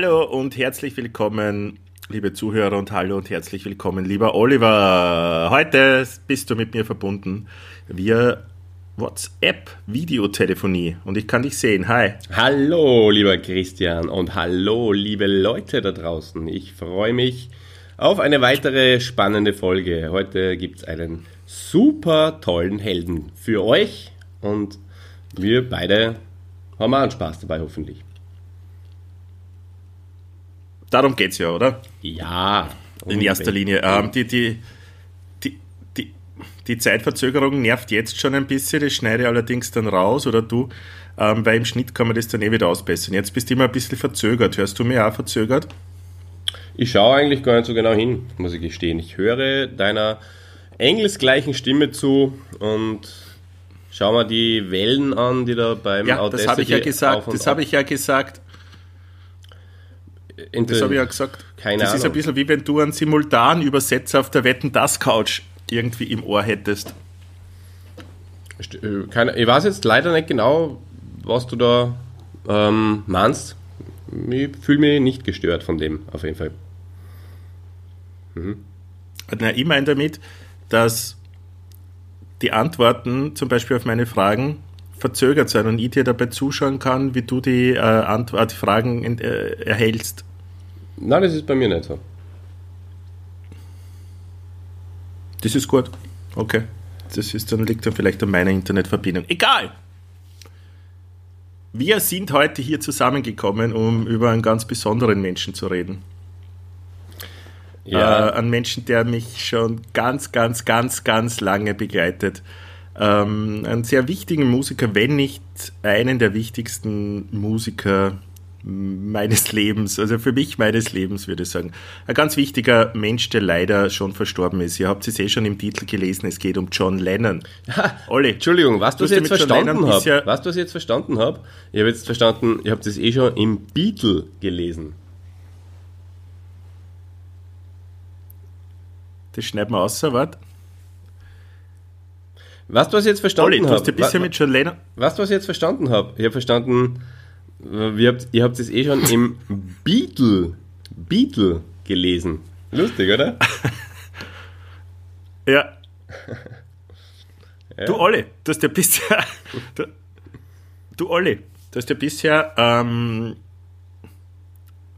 Hallo und herzlich willkommen, liebe Zuhörer und hallo und herzlich willkommen, lieber Oliver. Heute bist du mit mir verbunden via WhatsApp Videotelefonie und ich kann dich sehen. Hi. Hallo, lieber Christian und hallo, liebe Leute da draußen. Ich freue mich auf eine weitere spannende Folge. Heute gibt es einen super tollen Helden für euch und wir beide haben auch einen Spaß dabei, hoffentlich. Darum geht es ja, oder? Ja. In erster Linie. Ähm, die, die, die, die, die Zeitverzögerung nervt jetzt schon ein bisschen, das schneide ich allerdings dann raus oder du, ähm, weil im Schnitt kann man das dann eh wieder ausbessern. Jetzt bist du immer ein bisschen verzögert. Hörst du mir auch verzögert? Ich schaue eigentlich gar nicht so genau hin, muss ich gestehen. Ich höre deiner engelsgleichen Stimme zu und schau mal die Wellen an, die da beim Ja, das habe ich ja gesagt. Das habe ich ja gesagt. Das habe ich ja gesagt. Keine das Ahnung. ist ein bisschen wie wenn du einen Simultanübersetzer auf der Wetten das Couch irgendwie im Ohr hättest. Äh, keine, ich weiß jetzt leider nicht genau, was du da ähm, meinst. Ich fühle mich nicht gestört von dem, auf jeden Fall. Mhm. Na, ich meine damit, dass die Antworten zum Beispiel auf meine Fragen verzögert sein und ich dir dabei zuschauen kann, wie du die, äh, Antwort, die Fragen äh, erhältst. Nein, das ist bei mir nicht so. Das ist gut. Okay. Das ist dann, liegt dann vielleicht an meiner Internetverbindung. Egal! Wir sind heute hier zusammengekommen, um über einen ganz besonderen Menschen zu reden. Ja. Äh, einen Menschen, der mich schon ganz, ganz, ganz, ganz lange begleitet. Ähm, einen sehr wichtigen Musiker, wenn nicht einen der wichtigsten Musiker meines Lebens, also für mich meines Lebens, würde ich sagen. Ein ganz wichtiger Mensch, der leider schon verstorben ist. Ihr habt es eh schon im Titel gelesen, es geht um John Lennon. Olli, Entschuldigung, was du jetzt verstanden habe, ja was du jetzt verstanden habe, ich habe jetzt verstanden, ihr habt es eh schon im Beatle gelesen. Das schneiden wir aus, warte. Was du jetzt verstanden habe. Du hast ja bisher mit John Lennon. Was du jetzt verstanden habe. Ich habe verstanden, ihr habt, ihr habt es eh schon im Beatle, Beatle gelesen. Lustig, oder? ja. ja. Du Olli, du hast ja bisher. Du, du Olli, du hast ja bisher. Ähm,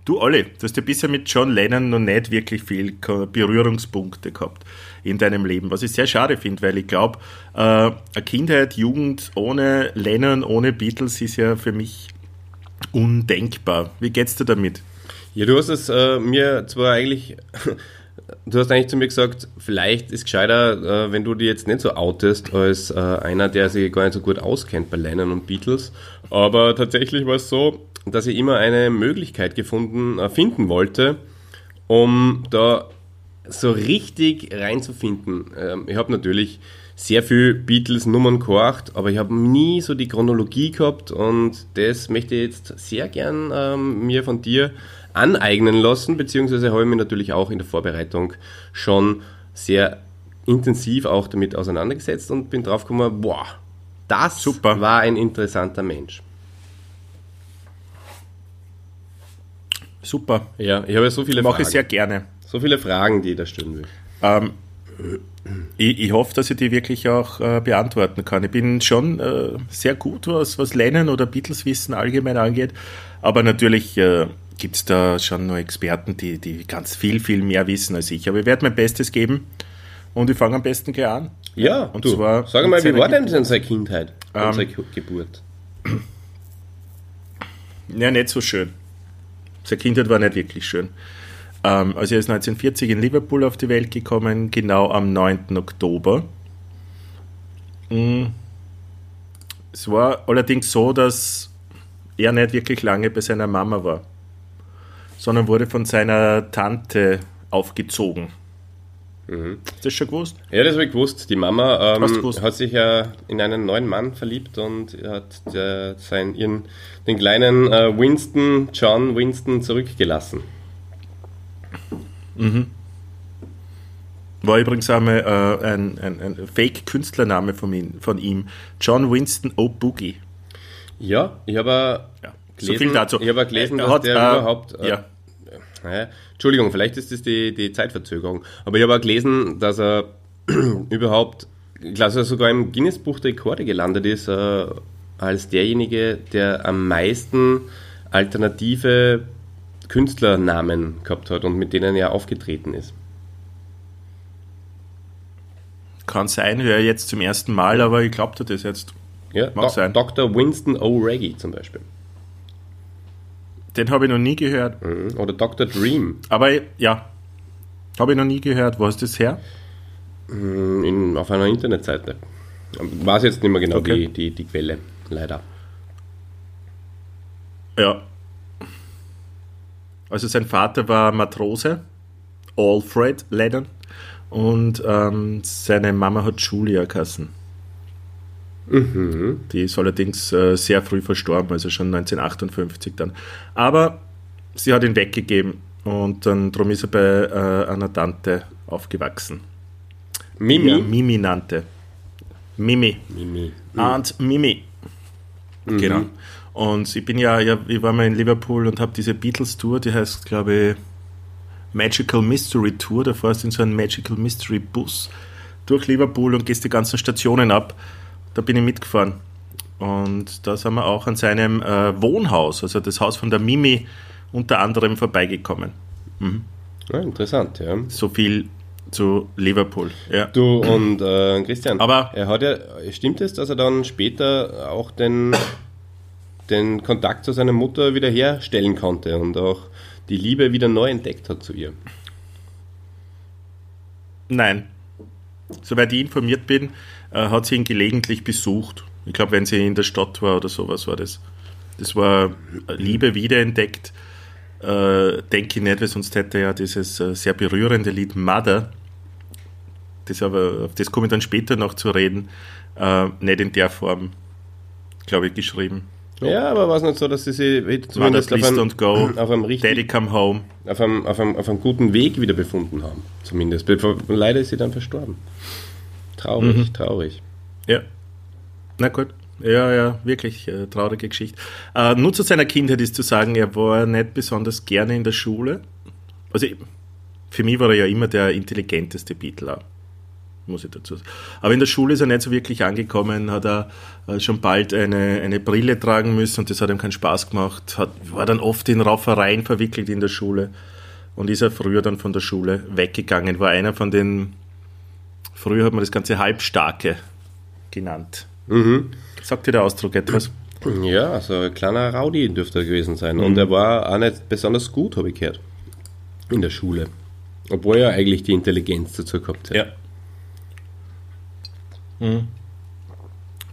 du Olli, du hast ja bisher mit John Lennon noch nicht wirklich viel Berührungspunkte gehabt in deinem Leben, was ich sehr schade finde, weil ich glaube, äh, eine Kindheit, Jugend ohne Lennon, ohne Beatles ist ja für mich undenkbar. Wie geht's dir damit? Ja, du hast es äh, mir zwar eigentlich, du hast eigentlich zu mir gesagt, vielleicht ist gescheiter, äh, wenn du dich jetzt nicht so outest, als äh, einer, der sich gar nicht so gut auskennt bei Lennon und Beatles. Aber tatsächlich war es so, dass ich immer eine Möglichkeit gefunden, äh, finden wollte, um da so richtig reinzufinden. Ähm, ich habe natürlich sehr viel Beatles-Nummern gehorcht, aber ich habe nie so die Chronologie gehabt und das möchte ich jetzt sehr gern ähm, mir von dir aneignen lassen, beziehungsweise habe ich mich natürlich auch in der Vorbereitung schon sehr intensiv auch damit auseinandergesetzt und bin drauf gekommen, boah, das Super. war ein interessanter Mensch. Super. Ja, ich habe ja so viele Mache ich sehr gerne. So viele Fragen, die ich da stellen will. Ähm, ich, ich, hoffe, dass ich die wirklich auch äh, beantworten kann. Ich bin schon äh, sehr gut, was, was Lennon oder Beatles-Wissen allgemein angeht, aber natürlich äh, gibt es da schon nur Experten, die, die ganz viel, viel mehr wissen als ich. Aber ich werde mein Bestes geben und ich fange am besten gleich an. Ja, und du, zwar sag mal, wie war denn seine Kindheit, ähm, seine Geburt? Ja, nicht so schön. Seine Kindheit war nicht wirklich schön. Ähm, also er ist 1940 in Liverpool auf die Welt gekommen, genau am 9. Oktober. Mm. Es war allerdings so, dass er nicht wirklich lange bei seiner Mama war, sondern wurde von seiner Tante aufgezogen. Mhm. Hast du das schon gewusst? Ja, das habe ich gewusst. Die Mama ähm, hat sich ja in einen neuen Mann verliebt und hat der, sein, ihren, den kleinen äh, Winston, John Winston, zurückgelassen. Mhm. War übrigens einmal äh, ein, ein, ein Fake-Künstlername von, ihm, von ihm. John Winston O'Boogie. Ja, ich habe ja, gelesen, so viel dazu. Ich habe gelesen, dass hat, der äh, überhaupt. Äh, ja. naja, Entschuldigung, vielleicht ist das die, die Zeitverzögerung. Aber ich habe auch gelesen, dass er überhaupt, ich glaube, sogar im Guinness-Buch der Rekorde gelandet ist, äh, als derjenige, der am meisten alternative Künstlernamen gehabt hat und mit denen er aufgetreten ist. Kann sein, höre jetzt zum ersten Mal, aber ich glaube dir das jetzt. Ja, Mag Do sein. Dr. Winston O'Reggie zum Beispiel. Den habe ich noch nie gehört. Mhm. Oder Dr. Dream Aber ja, habe ich noch nie gehört. Wo ist das her? Mhm, in, auf einer Internetseite. Weiß jetzt nicht mehr genau Okay. die, die, die Quelle, leider. Ja. Also sein Vater war Matrose, Alfred Lennon, und ähm, seine Mama hat Julia geheißen. Die ist allerdings äh, sehr früh verstorben, also schon 1958 dann. Aber sie hat ihn weggegeben und dann drum ist er bei äh, einer Tante aufgewachsen. Mimi. Er Mimi nannte. Mimi. Mimi. Aunt Mimi. Genau. Und ich bin ja, ja, ich war mal in Liverpool und habe diese Beatles-Tour, die heißt, glaube ich, Magical Mystery Tour. Da fährst du in so einen Magical Mystery Bus durch Liverpool und gehst die ganzen Stationen ab. Da bin ich mitgefahren. Und da sind wir auch an seinem äh, Wohnhaus, also das Haus von der Mimi, unter anderem vorbeigekommen. Ja, interessant, ja. So viel zu Liverpool. Ja. Du und äh, Christian, Aber- er hat ja, stimmt es, dass er dann später auch den, den Kontakt zu seiner Mutter wieder herstellen konnte und auch die Liebe wieder neu entdeckt hat zu ihr? Nein. Soweit ich informiert bin, äh, hat sie ihn gelegentlich besucht. Ich glaube, wenn sie in der Stadt war oder sowas war das. Das war Liebe wiederentdeckt. Äh, denke ich nicht, weil sonst hätte er ja dieses äh, sehr berührende Lied Mother, das aber, auf das komme ich dann später noch zu reden, äh, nicht in der Form, glaube ich, geschrieben. Ja, aber war es nicht so, dass sie sich zumindest auf einem, auf, einem Daddy richtig, come home. auf, einem, auf, einem, auf einem guten Weg wieder befunden haben? Zumindest. Leider ist sie dann verstorben. Traurig, Mhm. traurig. Ja. Na gut. Ja, ja, wirklich äh, traurige Geschichte. Äh, nur zu seiner Kindheit ist zu sagen, er war nicht besonders gerne in der Schule. Also für mich war er ja immer der intelligenteste Beatle, auch, muss ich dazu sagen. Aber in der Schule ist er nicht so wirklich angekommen, hat er äh, schon bald eine, eine Brille tragen müssen und das hat ihm keinen Spaß gemacht, hat, war dann oft in Raufereien verwickelt in der Schule und ist er früher dann von der Schule weggegangen, war einer von den, früher hat man das Ganze Halbstarke genannt. Mhm. Sagt dir der Ausdruck etwas? Ja, also ein kleiner Rowdy dürfte er gewesen sein. Und er war auch nicht besonders gut, habe ich gehört. In der Schule. Obwohl er eigentlich die Intelligenz dazu gehabt hat. Ja.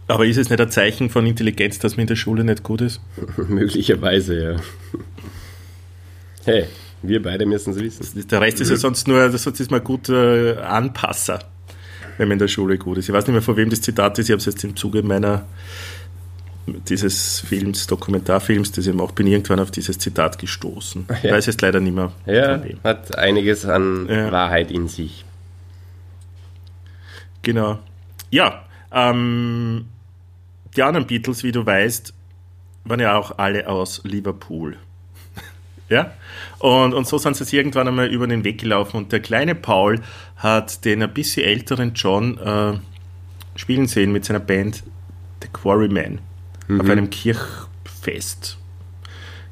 Aber ist es nicht ein Zeichen von Intelligenz, dass man in der Schule nicht gut ist? Möglicherweise, ja. Hey, wir beide müssen es wissen. Der Rest ist ja sonst nur, sonst ist man gut äh, Anpasser, wenn man in der Schule gut ist. Ich weiß nicht mehr, von wem das Zitat ist. Ich habe es jetzt im Zuge meiner dieses Films, Dokumentarfilms, das ich mache, bin irgendwann auf dieses Zitat gestoßen. Ich Ja. weiß jetzt leider nicht mehr. Ja, hat einiges an Ja. Wahrheit in sich. Genau. Ja, ähm, die anderen Beatles, wie du weißt, waren ja auch alle aus Liverpool. ja? Und, und so sind sie sich irgendwann einmal über den Weg gelaufen und der kleine Paul hat den ein bisschen älteren John äh, spielen sehen mit seiner Band The Quarrymen auf einem Kirchfest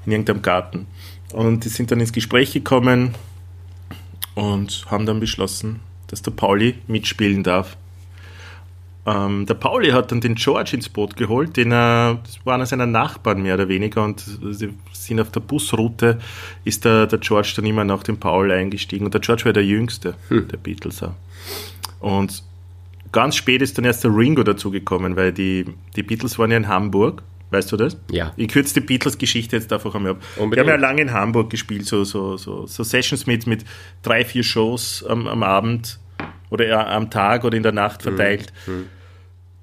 in irgendeinem Garten. Und die sind dann ins Gespräch gekommen und haben dann beschlossen, dass der Pauli mitspielen darf. Ähm, der Pauli hat dann den George ins Boot geholt, den er, das war einer seiner Nachbarn mehr oder weniger und sie sind auf der Busroute, ist der, der George dann immer nach dem Paul eingestiegen und der George war der jüngste der Beatles auch. Und ganz spät ist dann erst der Ringo dazugekommen, weil die, die Beatles waren ja in Hamburg, weißt du das? Ja. Ich kürze die Beatles-Geschichte jetzt einfach einmal ab. Die Unbedingt. haben ja lange in Hamburg gespielt, so, so, so, so Sessions mit, mit drei, vier Shows am, am Abend oder eher am Tag oder in der Nacht verteilt.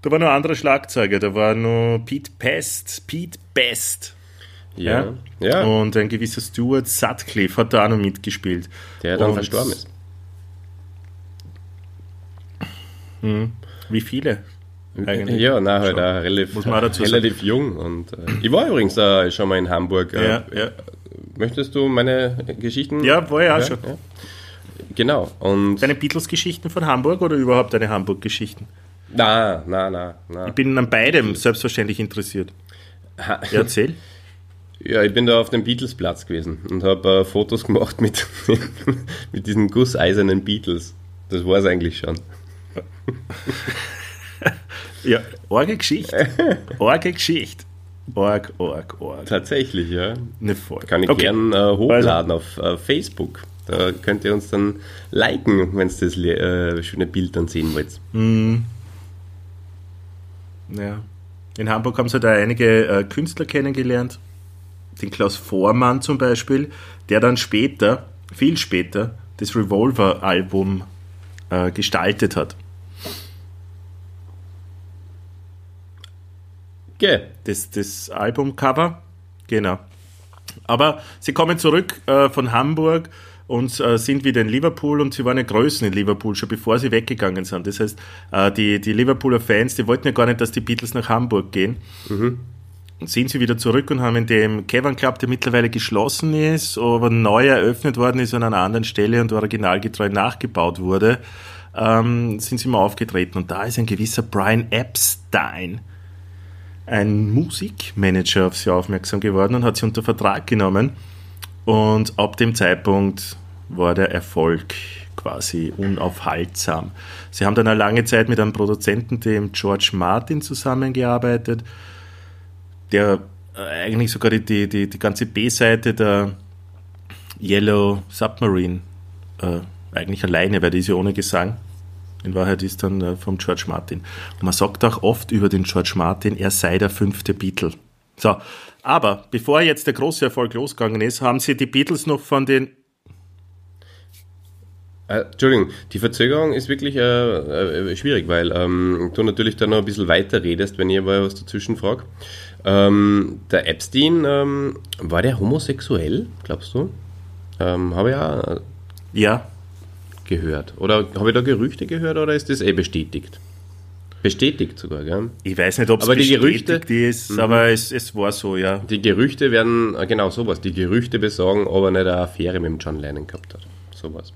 Da war noch ein anderer Schlagzeuger, da war noch Pete Best, Pete Best. Ja. Ja, Und ein gewisser Stuart Sutcliffe hat da auch noch mitgespielt. der dann Und verstorben ist. Wie viele? Eigentlich. Ja, nein, halt auch relativ, Muss man auch dazu relativ jung. Und, äh, ich war übrigens äh, schon mal in Hamburg. Äh, Ja, ja. Möchtest du meine Geschichten? Ja, war ja auch schon. Ja. Genau. Und Deine Beatles-Geschichten von Hamburg oder überhaupt deine Hamburg-Geschichten? Na, na, na, na. Ich bin an beidem selbstverständlich interessiert. Ja, erzähl. Ja, ich bin da auf dem Beatles-Platz gewesen und habe äh, Fotos gemacht mit, mit diesen gusseisernen Beatles. Das war es eigentlich schon. Ja, orge Geschichte. Orge Geschichte. Org, org, org. Tatsächlich, ja. Ne, voll. Kann ich Okay. gern äh, hochladen auf äh, Facebook. Da könnt ihr uns dann liken, wenn ihr das äh, schöne Bild dann sehen wollt. Ja. In Hamburg haben sie da einige äh, Künstler kennengelernt. Den Klaus Vormann zum Beispiel, der dann später, viel später, das Revolver-Album äh, gestaltet hat. Gell. Das, das Albumcover, genau. Aber sie kommen zurück äh, von Hamburg und äh, sind wieder in Liverpool und sie waren ja Größen in Liverpool, schon bevor sie weggegangen sind. Das heißt, äh, die, die Liverpooler Fans, die wollten ja gar nicht, dass die Beatles nach Hamburg gehen. Und sind sie wieder zurück und haben in dem Cavern Club, der mittlerweile geschlossen ist, aber neu eröffnet worden ist an einer anderen Stelle und originalgetreu nachgebaut wurde, ähm, sind sie mal aufgetreten. Und da ist ein gewisser Brian Epstein, ein Musikmanager auf sie aufmerksam geworden und hat sie unter Vertrag genommen. Und ab dem Zeitpunkt war der Erfolg quasi unaufhaltsam. Sie haben dann eine lange Zeit mit einem Produzenten, dem George Martin, zusammengearbeitet, der äh, eigentlich sogar die, die, die, die ganze B-Seite der Yellow Submarine äh, eigentlich alleine, weil die ist ja ohne Gesang. In Wahrheit ist dann äh, vom George Martin. Und man sagt auch oft über den George Martin, er sei der fünfte Beatle. So, aber bevor jetzt der große Erfolg losgegangen ist, haben sie die Beatles noch von den. Äh, Entschuldigung, die Verzögerung ist wirklich äh, äh, schwierig, weil ähm, du natürlich dann noch ein bisschen weiter redest, wenn aber was dazwischen frage. Ähm, der Epstein, ähm, war der homosexuell, glaubst du? Ähm, habe ich ja Ja, gehört. Oder habe ich da Gerüchte gehört oder ist das eh bestätigt? Bestätigt sogar, gell? ich weiß nicht, ob es Aber die bestätigt Gerüchte- Mhm. ist, aber es, es war so, ja. Die Gerüchte werden, äh, genau sowas, die Gerüchte besagen, ob er nicht eine Affäre mit dem John Lennon gehabt hat. Sowas.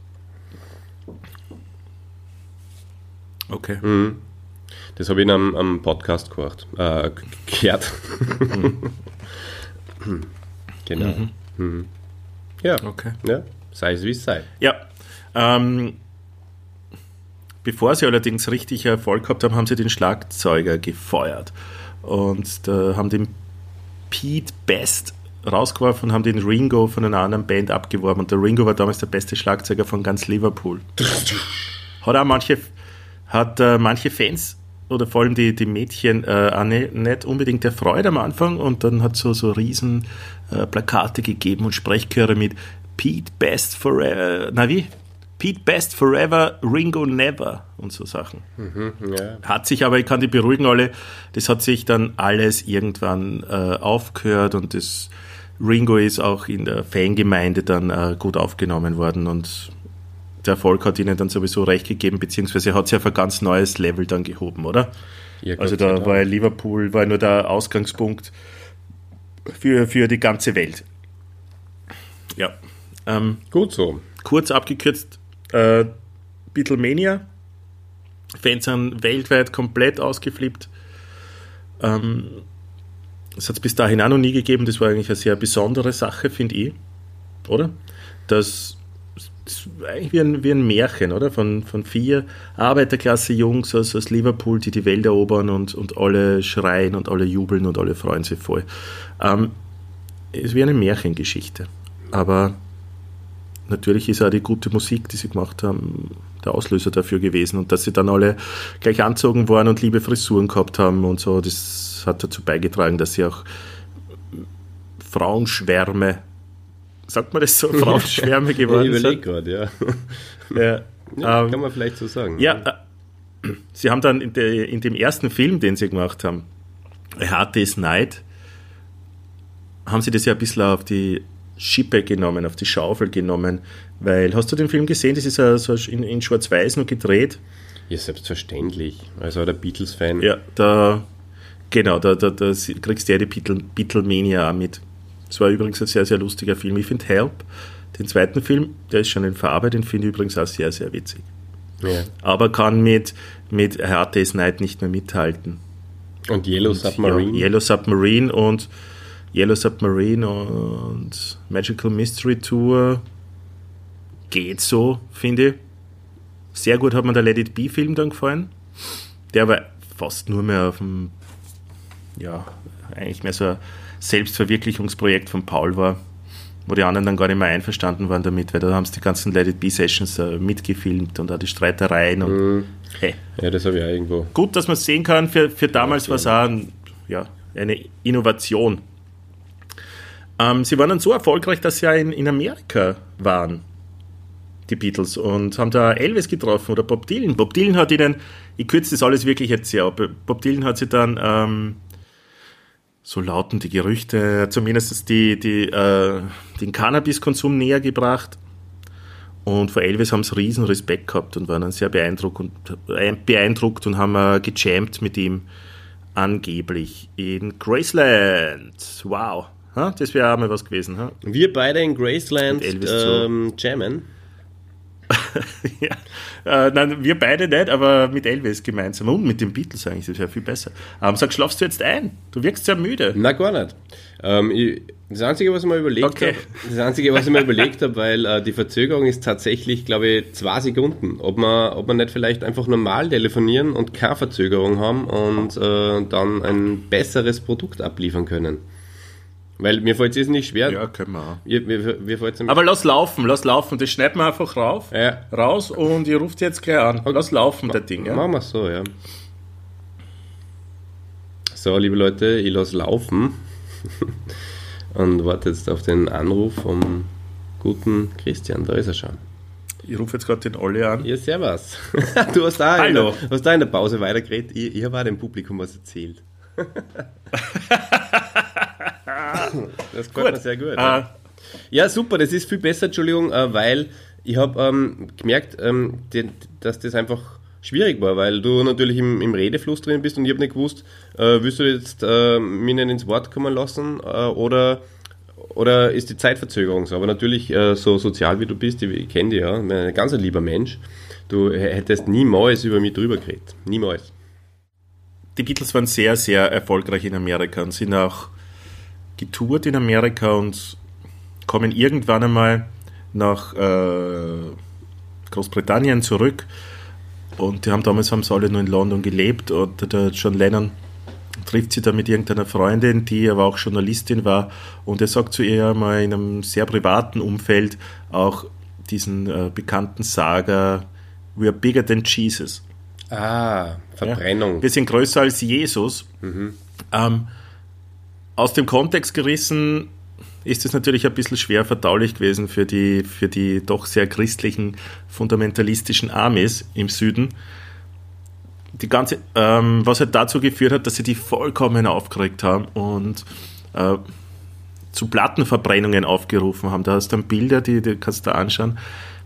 Okay. Mhm. Das habe ich in einem, Podcast gehört. Äh, gehört. genau. Mhm. Ja. Okay. ja, sei es wie es sei. Ja. Ähm, bevor sie allerdings richtig Erfolg gehabt haben, haben sie den Schlagzeuger gefeuert und da haben den Pete Best rausgeworfen und haben den Ringo von einer anderen Band abgeworben und der Ringo war damals der beste Schlagzeuger von ganz Liverpool. Hat auch manche, hat äh, manche Fans oder vor allem die, die Mädchen äh, nicht, nicht unbedingt erfreut am Anfang und dann hat so so riesen äh, Plakate gegeben und Sprechchöre mit Pete Best Forever, na wie? Pete Best Forever, Ringo Never und so Sachen. Ja. Hat sich aber, ich kann die beruhigen alle, das hat sich dann alles irgendwann äh, aufgehört und das Ringo ist auch in der Fangemeinde dann äh, gut aufgenommen worden und der Erfolg hat ihnen dann sowieso recht gegeben, beziehungsweise hat sie auf ein ganz neues Level dann gehoben, oder? Ja, Also da war Liverpool war nur der Ausgangspunkt für, für die ganze Welt. Ja. Ähm, Gut so. kurz abgekürzt, äh, Beatlemania. Fans sind weltweit komplett ausgeflippt. Ähm, das hat es bis dahin auch noch nie gegeben. Das war eigentlich eine sehr besondere Sache, finde ich. Oder? Das, war eigentlich wie ein, wie ein Märchen, oder? Von, von vier Arbeiterklasse-Jungs aus, aus Liverpool, die die Welt erobern und, und alle schreien und alle jubeln und alle freuen sich voll. Ähm, es ist wie eine Märchengeschichte. Aber natürlich ist auch die gute Musik, die sie gemacht haben, der Auslöser dafür gewesen. Und dass sie dann alle gleich anzogen waren und liebe Frisuren gehabt haben und so, das hat dazu beigetragen, dass sie auch Frauenschwärme, sagt man das so, Frauenschwärme Ich geworden überlege sind. gerade, ja. Ja, ja ähm, kann man vielleicht so sagen. ja, äh, sie haben dann in, der, in dem ersten Film, den sie gemacht haben, A Hard Day's Night, haben sie das ja ein bisschen auf die Schippe genommen, auf die Schaufel genommen, weil, hast du den Film gesehen? Das ist ja so in, in Schwarz-Weiß nur gedreht. Ja, selbstverständlich. Also der Beatles-Fan. Ja, da, genau, da, da, da kriegst du ja die Beatle, Beatlemania auch mit. Es war übrigens ein sehr, sehr lustiger Film. Ich finde Help, den zweiten Film, der ist schon in Farbe, den finde ich übrigens auch sehr, sehr witzig. Ja. Aber kann mit, mit Hard Day's Night nicht mehr mithalten. Und Yellow Submarine. Ja, Yellow Submarine und Yellow Submarine und Magical Mystery Tour geht so, finde ich. Sehr gut hat mir der Let It Be Film dann gefallen. Der war fast nur mehr auf dem, ja, eigentlich mehr so ein Selbstverwirklichungsprojekt von Paul war, wo die anderen dann gar nicht mehr einverstanden waren damit, weil da haben sie die ganzen Let It Be Sessions äh, mitgefilmt und auch die Streitereien und Mhm. hey. Ja, das habe ich auch irgendwo. Gut, dass man es sehen kann, für, für damals war es auch ein, ja, eine Innovation. Ähm, sie waren dann so erfolgreich, dass sie ja in, in Amerika waren, die Beatles, und haben da Elvis getroffen oder Bob Dylan. Bob Dylan hat ihnen, ich kürze das alles wirklich jetzt sehr ab, Bob Dylan hat sie dann, ähm, so lauten die Gerüchte, zumindest die, die, äh, den Cannabiskonsum näher gebracht. Und vor Elvis haben sie riesen Respekt gehabt und waren dann sehr beeindruckt und, äh, beeindruckt und haben äh, gejammt mit ihm angeblich in Graceland. Wow. Ha? Das wäre auch mal was gewesen. Ha? Wir beide in Graceland ähm, jammen. ja. äh, nein, wir beide nicht, aber mit Elvis gemeinsam und mit den Beatles eigentlich. Das wäre viel besser. Aber sag, schlafst du jetzt ein? Du wirkst sehr müde. Na, gar nicht. Ähm, ich, das Einzige, was ich mir überlegt Okay. habe, das Einzige, was ich mir überlegt habe, weil äh, die Verzögerung ist tatsächlich, glaube ich, zwei Sekunden. Ob man, ob man nicht vielleicht einfach normal telefonieren und keine Verzögerung haben und äh, dann ein besseres Produkt abliefern können. Weil mir fällt es jetzt nicht schwer. Ja, können wir auch. Mir, mir, mir Aber lass laufen, lass laufen. Das schneiden wir einfach rauf, Ja. raus und ihr ruft jetzt gleich an. Lass laufen, das Ding. Ja? Machen wir so, ja. So, liebe Leute, ich lasse laufen und warte jetzt auf den Anruf vom guten Christian. Da ist er schon. Ich rufe jetzt gerade den Olli an. Ja, servus. Du hast da, Hallo. In, der, hast da in der Pause weitergeredet. Ich, ich habe auch dem Publikum was erzählt. das gefällt mir sehr gut. ja. Äh, Ja, super, das ist viel besser, Entschuldigung, äh, weil ich habe ähm, gemerkt, ähm, den, dass das einfach schwierig war, weil du natürlich im, im Redefluss drin bist und ich habe nicht gewusst, äh, willst du jetzt äh, mich nicht ins Wort kommen lassen äh, oder, oder ist die Zeitverzögerung so? Aber natürlich, äh, so sozial wie du bist, ich, ich kenne dich ja, ein ganz ein lieber Mensch, du hättest niemals über mich drüber geredet. Niemals. die Beatles waren sehr, sehr erfolgreich in Amerika und sind auch getourt in Amerika und kommen irgendwann einmal nach äh, Großbritannien zurück. Und die haben damals haben sie alle nur in London gelebt und der John Lennon trifft sie da mit irgendeiner Freundin, die aber auch Journalistin war und er sagt zu ihr mal in einem sehr privaten Umfeld auch diesen äh, bekannten Saga We are bigger than Jesus. Ah, Verbrennung. Wir sind größer als Jesus. Ähm, aus dem Kontext gerissen ist es natürlich ein bisschen schwer verdaulich gewesen für die, für die doch sehr christlichen, fundamentalistischen Armees im Süden. Die ganze, ähm, was halt dazu geführt hat, dass sie die vollkommen aufgeregt haben und äh, zu Plattenverbrennungen aufgerufen haben. Da hast du dann Bilder, die, die kannst du da anschauen.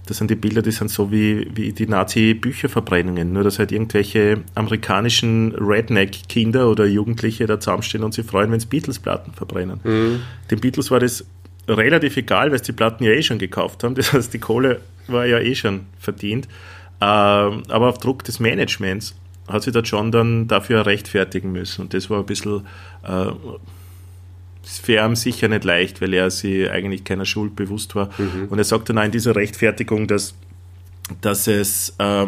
Das sind die Bilder, die sind so wie, wie die Nazi-Bücherverbrennungen. Nur, dass halt irgendwelche amerikanischen Redneck-Kinder oder Jugendliche da zusammenstehen und sich freuen, wenn sie Beatles-Platten verbrennen. Den Beatles war das relativ egal, weil sie die Platten ja eh schon gekauft haben. Das heißt, die Kohle war ja eh schon verdient. Ähm, aber auf Druck des Managements hat sich der John dann dafür rechtfertigen müssen. Und das war ein bisschen äh, für ihn sicher nicht leicht, weil er sich eigentlich keiner Schuld bewusst war. Und er sagt dann auch in dieser Rechtfertigung, dass, dass es äh,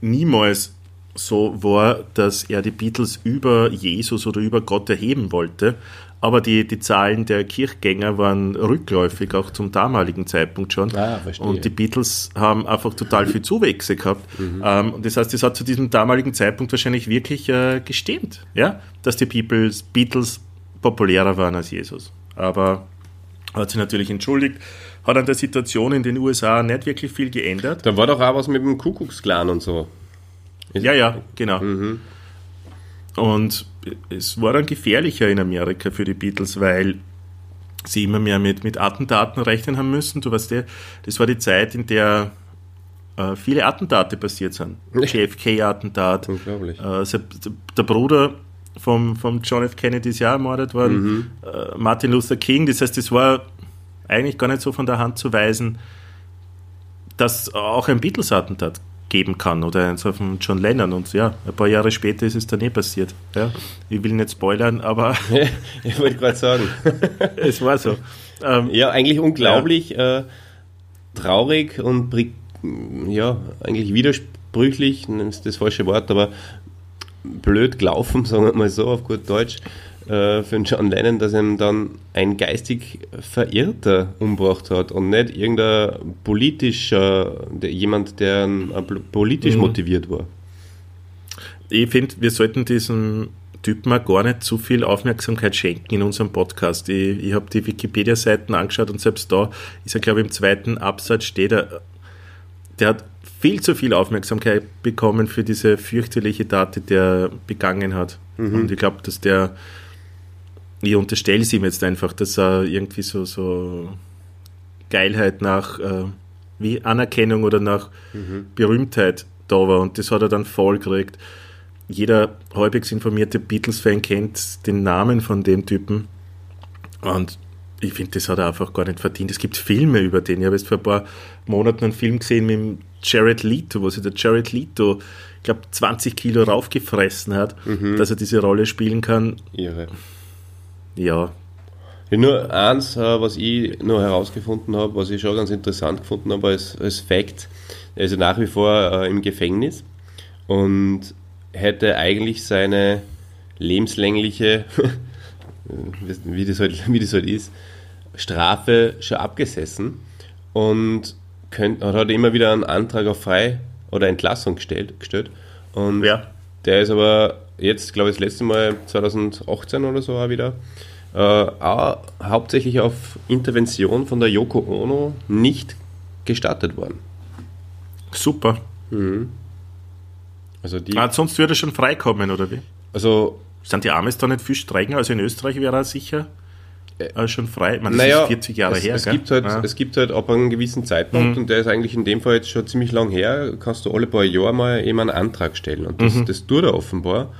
niemals so war, dass er die Beatles über Jesus oder über Gott erheben wollte. Aber die, die Zahlen der Kirchgänger waren rückläufig, auch zum damaligen Zeitpunkt schon. Ah, verstehe. Und die Beatles haben einfach total viel Zuwächse gehabt. Ähm, und das heißt, das hat zu diesem damaligen Zeitpunkt wahrscheinlich wirklich äh, gestimmt, ja? dass die Beatles, Beatles populärer waren als Jesus. Aber hat sich natürlich entschuldigt, hat an der Situation in den USA nicht wirklich viel geändert. Da war doch auch was mit dem Kuckucksklan und so. Ja, ja, genau. Und es war dann gefährlicher in Amerika für die Beatles, weil sie immer mehr mit, mit Attentaten rechnen haben müssen. Du weißt ja, das war die Zeit, in der äh, viele Attentate passiert sind. JFK-Attentat. Unglaublich. Äh, der Bruder vom, vom John F. Kennedy ist ja ermordet worden. Mhm. Äh, Martin Luther King. Das heißt, es war eigentlich gar nicht so von der Hand zu weisen, dass auch ein Beatles-Attentat geben kann oder eins auf den John Lennon und ja, ein paar Jahre später ist es dann eh passiert. Ja, ich will nicht spoilern, aber ich wollte gerade sagen, es war so. Ähm, ja, eigentlich unglaublich ja. Äh, traurig und ja, eigentlich widersprüchlich, ist das falsche Wort, aber blöd gelaufen, sagen wir mal so auf gut Deutsch, äh, für den John Lennon, dass ihm dann ein geistig Verirrter umgebracht hat und nicht irgendein politischer, der, jemand, der politisch mhm. motiviert war. Ich finde, wir sollten diesem Typen auch gar nicht zu viel Aufmerksamkeit schenken in unserem Podcast. Ich, ich habe die Wikipedia-Seiten angeschaut und selbst da ist er, glaube ich, im zweiten Absatz steht er, der hat viel zu viel Aufmerksamkeit bekommen für diese fürchterliche Tat, die der begangen hat. Mhm. Und ich glaube, dass der, ich unterstelle es ihm jetzt einfach, dass er irgendwie so, so Geilheit nach äh, wie Anerkennung oder nach mhm. Berühmtheit da war. Und das hat er dann voll gekriegt. Jeder halbwegs informierte Beatles-Fan kennt den Namen von dem Typen. Und ich finde, das hat er einfach gar nicht verdient. Es gibt Filme über den. Ich habe jetzt vor ein paar Monaten einen Film gesehen mit Jared Leto, wo sich der Jared Leto, ich glaube, 20 Kilo raufgefressen hat, mhm. dass er diese Rolle spielen kann. Irre. Ja. Ja nur eins, äh, was ich noch herausgefunden habe, was ich schon ganz interessant gefunden habe als, als Fact, er ist ja nach wie vor äh, im Gefängnis und hätte eigentlich seine lebenslängliche, wie, das halt, wie das halt ist, Strafe schon abgesessen und könnt, hat immer wieder einen Antrag auf Frei- oder Entlassung gestellt. gestellt. Und ja. der ist aber jetzt, glaube ich, das letzte Mal 2018 oder so auch wieder, äh, auch hauptsächlich auf Intervention von der Yoko Ono nicht gestattet worden. Super. Mhm. Also die, ah, sonst würde er schon freikommen, oder wie? Also. Sind die Amis da nicht viel strenger? Also in Österreich wäre er sicher äh, schon frei. Meine, das naja, ist 40 Jahre es, her. Es gibt, halt, ja. es gibt halt ab einem gewissen Zeitpunkt, mhm. und der ist eigentlich in dem Fall jetzt schon ziemlich lang her, kannst du alle paar Jahre mal eben einen Antrag stellen. Und das, mhm. das tut er offenbar.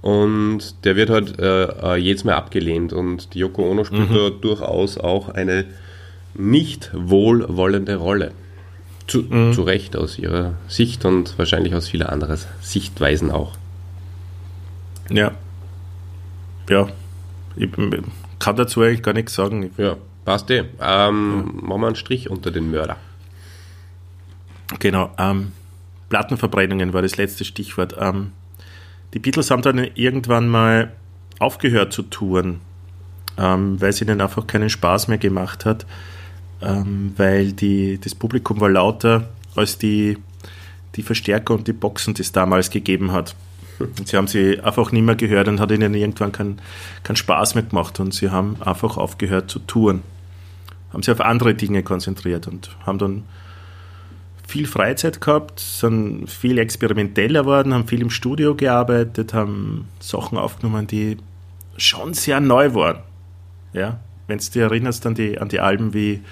Und der wird halt äh, äh, jedes Mal abgelehnt. Und die Yoko Ono spielt mhm. da durchaus auch eine nicht wohlwollende Rolle. Zu, mhm. zu Recht aus ihrer Sicht und wahrscheinlich aus vieler anderer Sichtweisen auch. Ja. Ja. Ich, kann dazu eigentlich gar nichts sagen. Ja, passt eh. Ähm, ja. Machen wir einen Strich unter den Mörder. Genau. Ähm, Plattenverbrennungen war das letzte Stichwort. Ähm, die Beatles haben dann irgendwann mal aufgehört zu touren, ähm, weil es ihnen einfach keinen Spaß mehr gemacht hat, ähm, weil die, das Publikum war lauter als die, die Verstärker und die Boxen, die es damals gegeben hat. Sie haben sie einfach nicht mehr gehört und hat ihnen irgendwann keinen kein Spaß mehr gemacht und sie haben einfach aufgehört zu touren. Haben sich auf andere Dinge konzentriert und haben dann viel Freizeit gehabt, sind viel experimenteller geworden, haben viel im Studio gearbeitet, haben Sachen aufgenommen, die schon sehr neu waren. Ja, wenn du dich erinnerst an die, an die Alben wie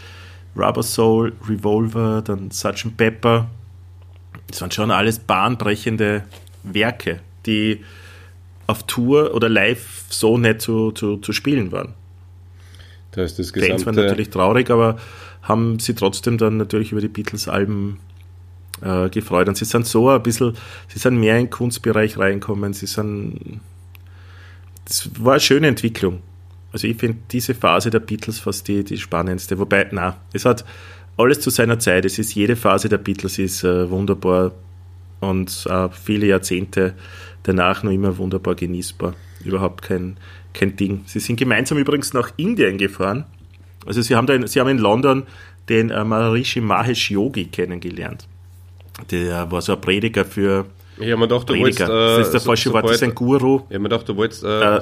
Rubber Soul, Revolver, dann Sgt. Pepper, das waren schon alles bahnbrechende Werke die auf Tour oder live so nicht zu, zu, zu spielen waren. Da ist das gesamte... Fans waren natürlich traurig, aber haben sie trotzdem dann natürlich über die Beatles-Alben äh, gefreut. Und sie sind so ein bisschen, sie sind mehr in den Kunstbereich reinkommen, sie sind, das war eine schöne Entwicklung. Also ich finde diese Phase der Beatles fast die, die spannendste. Wobei, na, es hat alles zu seiner Zeit. Es ist jede Phase der Beatles ist äh, wunderbar und äh, viele Jahrzehnte danach noch immer wunderbar genießbar. Überhaupt kein, kein Ding. Sie sind gemeinsam übrigens nach Indien gefahren. Also sie haben, da, sie haben in London den äh, Maharishi Mahesh Yogi kennengelernt. Der war so ein Prediger für ich habe mir gedacht, du wolltest, äh, das ist der falsche so, Wort, das ist ein Guru. Ich habe mir gedacht, du wolltest, äh, äh,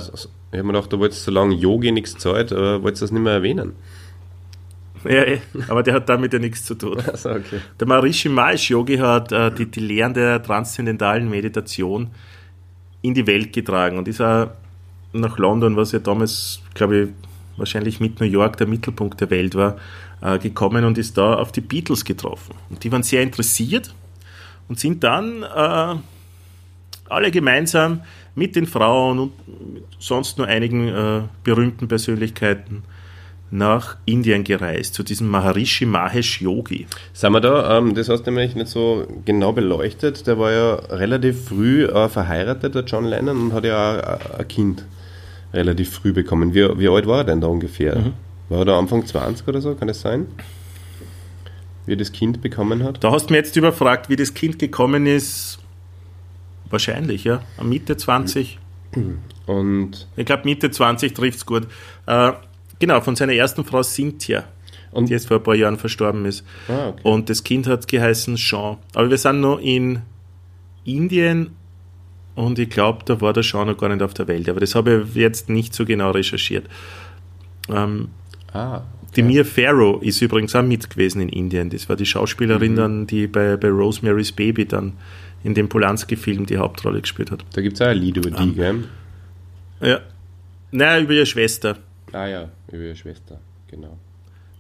ich mir gedacht, du wolltest, solange Yogi nichts zahlt, äh, wolltest du das nicht mehr erwähnen. Ja, eh, aber der hat damit ja nichts zu tun. Also, okay. Der Maharishi Mahesh Yogi hat äh, die, die Lehren der transzendentalen Meditation in die Welt getragen und ist auch nach London, was ja damals, glaube ich, wahrscheinlich mit New York der Mittelpunkt der Welt war, äh, gekommen und ist da auf die Beatles getroffen. Und die waren sehr interessiert und sind dann äh, alle gemeinsam mit den Frauen und sonst nur einigen äh, berühmten Persönlichkeiten nach Indien gereist, zu diesem Maharishi Mahesh Yogi. Sagen wir da, ähm, das hast du nämlich nicht so genau beleuchtet. Der war ja relativ früh äh, verheiratet, der John Lennon, und hat ja auch ein Kind relativ früh bekommen. Wie, wie alt war er denn da ungefähr? Mhm. War er da Anfang 20 oder so, kann das sein? Wie er das Kind bekommen hat? Da hast du mir jetzt überfragt, wie das Kind gekommen ist. Wahrscheinlich, ja. Mitte 20. Und ich glaube, Mitte 20 trifft es gut. Äh, Genau, von seiner ersten Frau Cynthia, und die jetzt vor ein paar Jahren verstorben ist. Ah, okay. Und das Kind hat geheißen Sean. Aber wir sind noch in Indien und ich glaube, da war der Sean noch gar nicht auf der Welt. Aber das habe ich jetzt nicht so genau recherchiert. Ähm, ah, okay. Die Mia Farrow ist übrigens auch mit gewesen in Indien. Das war die Schauspielerin mhm. dann, die bei, bei Rosemary's Baby dann in dem Polanski-Film die Hauptrolle gespielt hat. Da gibt es auch ein Lied über die, um, gell? Ja. Nein, über ihre Schwester. Ah ja, über ihre Schwester, genau.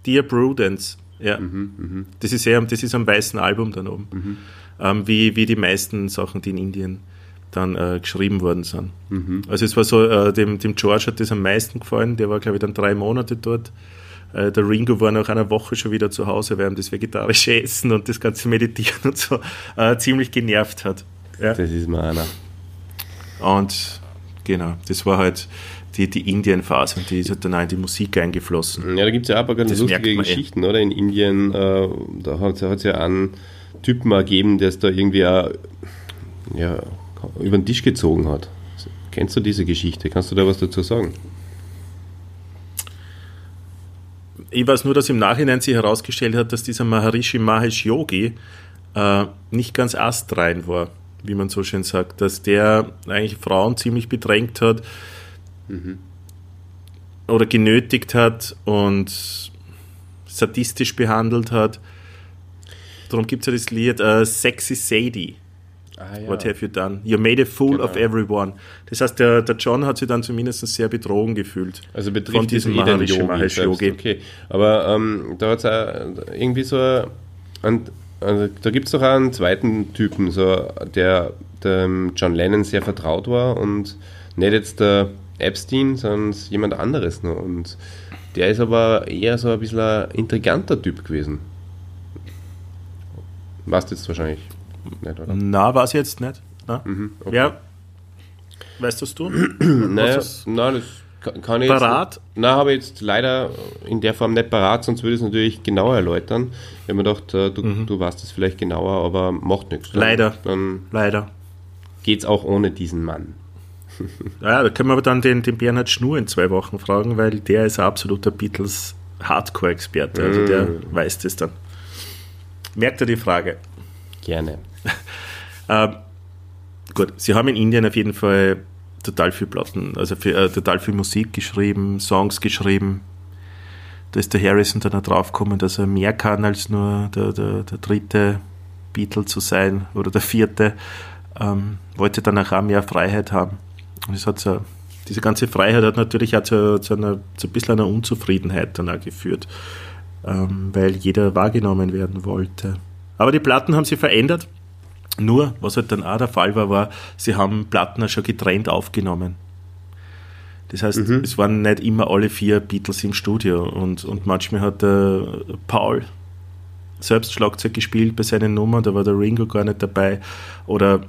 Dear Prudence, ja. Mhm, mh. Das, ist eher, das ist am weißen Album dann oben. Mhm. Ähm, wie, wie die meisten Sachen, die in Indien dann äh, geschrieben worden sind. Mhm. Also es war so, äh, dem, dem George hat das am meisten gefallen, der war glaube ich dann drei Monate dort. Äh, der Ringo war nach einer Woche schon wieder zu Hause, weil ihm das vegetarische Essen und das ganze Meditieren und so äh, ziemlich genervt hat. Ja. Das ist mal einer. Und genau, das war halt die, die Indien-Phase und die ist halt dann auch in die Musik eingeflossen. Ja, da gibt es ja auch ein paar ganz das lustige eh. Geschichten, eh. oder? In Indien, äh, da hat es ja einen Typen ergeben, der es da irgendwie auch, ja, über den Tisch gezogen hat. Kennst du diese Geschichte? Kannst du da was dazu sagen? Ich weiß nur, dass im Nachhinein sich herausgestellt hat, dass dieser Maharishi Mahesh Yogi äh, nicht ganz astrein war, wie man so schön sagt, dass der eigentlich Frauen ziemlich bedrängt hat, mhm. oder genötigt hat und sadistisch behandelt hat. Darum gibt es ja das Lied uh, Sexy Sadie. Ah, ja. What have you done? You made a fool genau. of everyone. Das heißt, der, der John hat sich dann zumindest sehr betrogen gefühlt. Also betrifft von diesem eh Yogi. Okay, aber ähm, da hat es irgendwie so ein, also da gibt es doch einen zweiten Typen, so, der dem John Lennon sehr vertraut war und nicht jetzt der Epstein, sondern jemand anderes noch. Und der ist aber eher so ein bisschen ein intriganter Typ gewesen. Warst du jetzt wahrscheinlich nicht, oder? Na, war es jetzt nicht. Na? Mhm, okay. Ja. Weißt du es du? naja, nein, das kann ich parat? jetzt. Nein, habe ich jetzt leider in der Form nicht parat, sonst würde ich es natürlich genauer erläutern. Ich habe mir gedacht, äh, du, mhm. du weißt es vielleicht genauer, aber macht nichts. Dann, leider. Dann leider. Geht es auch ohne diesen Mann. Ja, da können wir aber dann den, den Bernhard Schnur in zwei Wochen fragen, weil der ist ein absoluter Beatles Hardcore-Experte. Also der mm. weiß das dann. Merkt er die Frage? Gerne. ähm, gut, Sie haben in Indien auf jeden Fall total viel Platten, also für, äh, total viel Musik geschrieben, Songs geschrieben. Da ist der Harrison dann auch draufgekommen, dass er mehr kann als nur der, der, der dritte Beatle zu sein oder der vierte. Ähm, wollte dann auch mehr Freiheit haben. Und es hat so, diese ganze Freiheit hat natürlich auch zu, zu, einer, zu ein bisschen einer Unzufriedenheit dann auch geführt, ähm, weil jeder wahrgenommen werden wollte. Aber die Platten haben sich verändert. Nur, was halt dann auch der Fall war, war, sie haben Platten schon getrennt aufgenommen. Das heißt, mhm. es waren nicht immer alle vier Beatles im Studio und, und manchmal hat der Paul selbst Schlagzeug gespielt bei seinen Nummern, da war der Ringo gar nicht dabei. Oder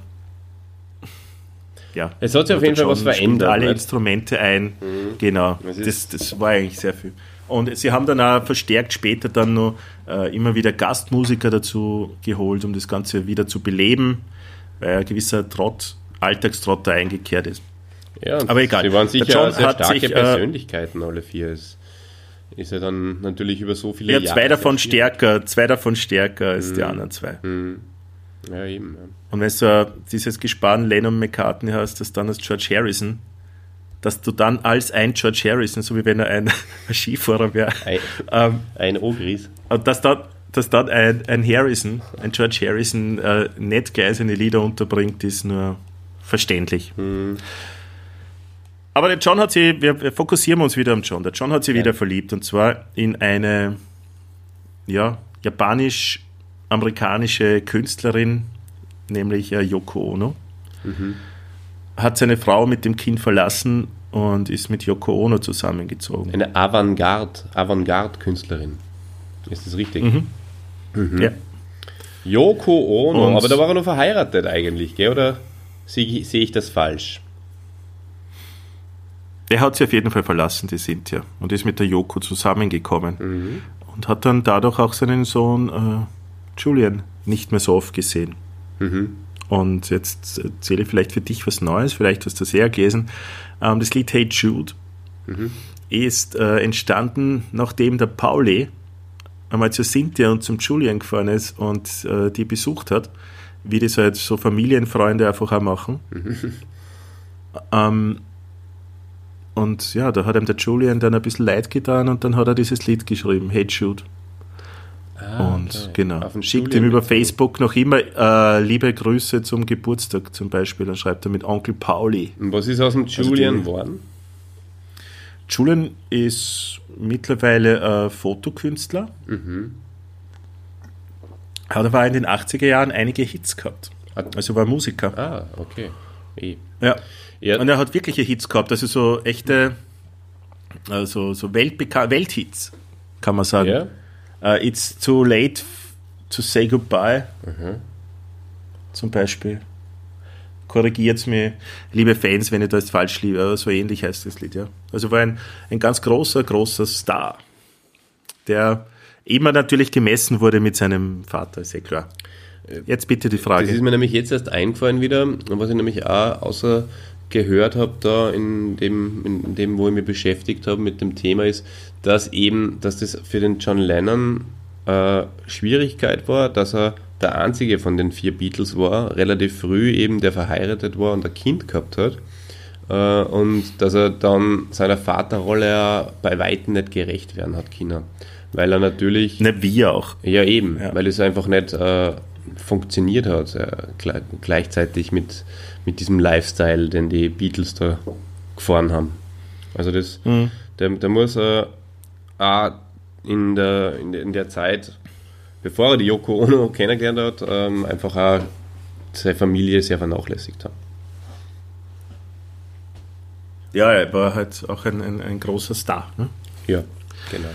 ja. Es hat sich auf jeden Fall was verändert. alle nicht? Instrumente ein. Mhm. Genau. Das, das war eigentlich sehr viel. Und sie haben dann auch verstärkt später dann noch äh, immer wieder Gastmusiker dazu geholt, um das Ganze wieder zu beleben, weil ein gewisser Trott, Alltagstrott da eingekehrt ist. Ja, aber egal. Sie waren sicher sehr starke sich, äh, Persönlichkeiten, alle vier. Es ist ja dann natürlich über so viele ja, Jahre. Ja, zwei davon stärker, zwei davon stärker als mhm. die anderen zwei. Mhm. Ja, eben. Ja. Und wenn du dieses Gespann Lennon McCartney hast, das dann als George Harrison, dass du dann als ein George Harrison, so wie wenn er ein, Skifahrer wäre, ein, ähm, ein Ogris. Dass dann, dass dann ein, ein Harrison, ein George Harrison, äh, gleich seine Lieder unterbringt, ist nur verständlich. Hm. Aber der John hat sie, wir fokussieren uns wieder am John. Der John hat sie ja. wieder verliebt und zwar in eine ja, japanisch-amerikanische Künstlerin, nämlich äh, Yoko Ono. Mhm. Hat seine Frau mit dem Kind verlassen und ist mit Yoko Ono zusammengezogen. Eine Avantgarde, Avantgarde-Künstlerin. Ist das richtig? Mhm. Mhm. Ja. Yoko Ono, und aber da war er noch verheiratet eigentlich, gell? oder sehe seh ich das falsch? Er hat sie auf jeden Fall verlassen, die Cynthia, und ist mit der Yoko zusammengekommen. Mhm. Und hat dann dadurch auch seinen Sohn äh, Julian nicht mehr so oft gesehen. Mhm. Und jetzt erzähle ich vielleicht für dich was Neues, vielleicht hast du das eher gelesen. Ähm, das Lied Hey Jude mhm. ist äh, entstanden, nachdem der Pauli einmal zu Cynthia und zum Julian gefahren ist und äh, die besucht hat, wie das halt so Familienfreunde einfach auch machen. Mhm. Ähm, und ja, da hat ihm der Julian dann ein bisschen leid getan und dann hat er dieses Lied geschrieben, Hey Jude. Ah, und okay. genau, schickt ihm über Facebook noch immer äh, liebe Grüße zum Geburtstag zum Beispiel. Dann schreibt er mit Onkel Pauli. Und was ist aus dem also Julian geworden? Also Julian ist mittlerweile äh, Fotokünstler. Mhm. Hat aber in den 80er Jahren einige Hits gehabt. Also war Musiker. Ah, okay. E. Ja. ja. Und er hat wirkliche Hits gehabt, also so echte, also so Welthits, kann man sagen. Ja. Uh, It's too late to say goodbye. Mhm. Zum Beispiel. Korrigiert mir, liebe Fans, wenn ihr das falsch liebe, aber so ähnlich heißt das Lied, ja. Also war ein, ein ganz großer, großer Star, der immer natürlich gemessen wurde mit seinem Vater, ist ja klar. Jetzt bitte die Frage. Das ist mir nämlich jetzt erst eingefallen wieder, was ich nämlich auch außer gehört habe da in dem, in dem, wo ich mich beschäftigt habe mit dem Thema, ist, dass eben, dass das für den John Lennon äh, Schwierigkeit war, dass er der einzige von den vier Beatles war, relativ früh eben, der verheiratet war und ein Kind gehabt hat. Äh, und dass er dann seiner Vaterrolle ja bei Weitem nicht gerecht werden hat können. Weil er natürlich. Nicht wie auch. Ja, eben, ja. weil es einfach nicht äh, funktioniert hat, äh, gleichzeitig mit, mit diesem Lifestyle, den die Beatles da gefahren haben. Also das, mhm. der, der muss äh, auch in der, in, der, in der Zeit, bevor er die Yoko Ono kennengelernt hat, ähm, einfach auch seine Familie sehr vernachlässigt haben. Ja, er war halt auch ein, ein, ein großer Star. Ne? Ja, genau.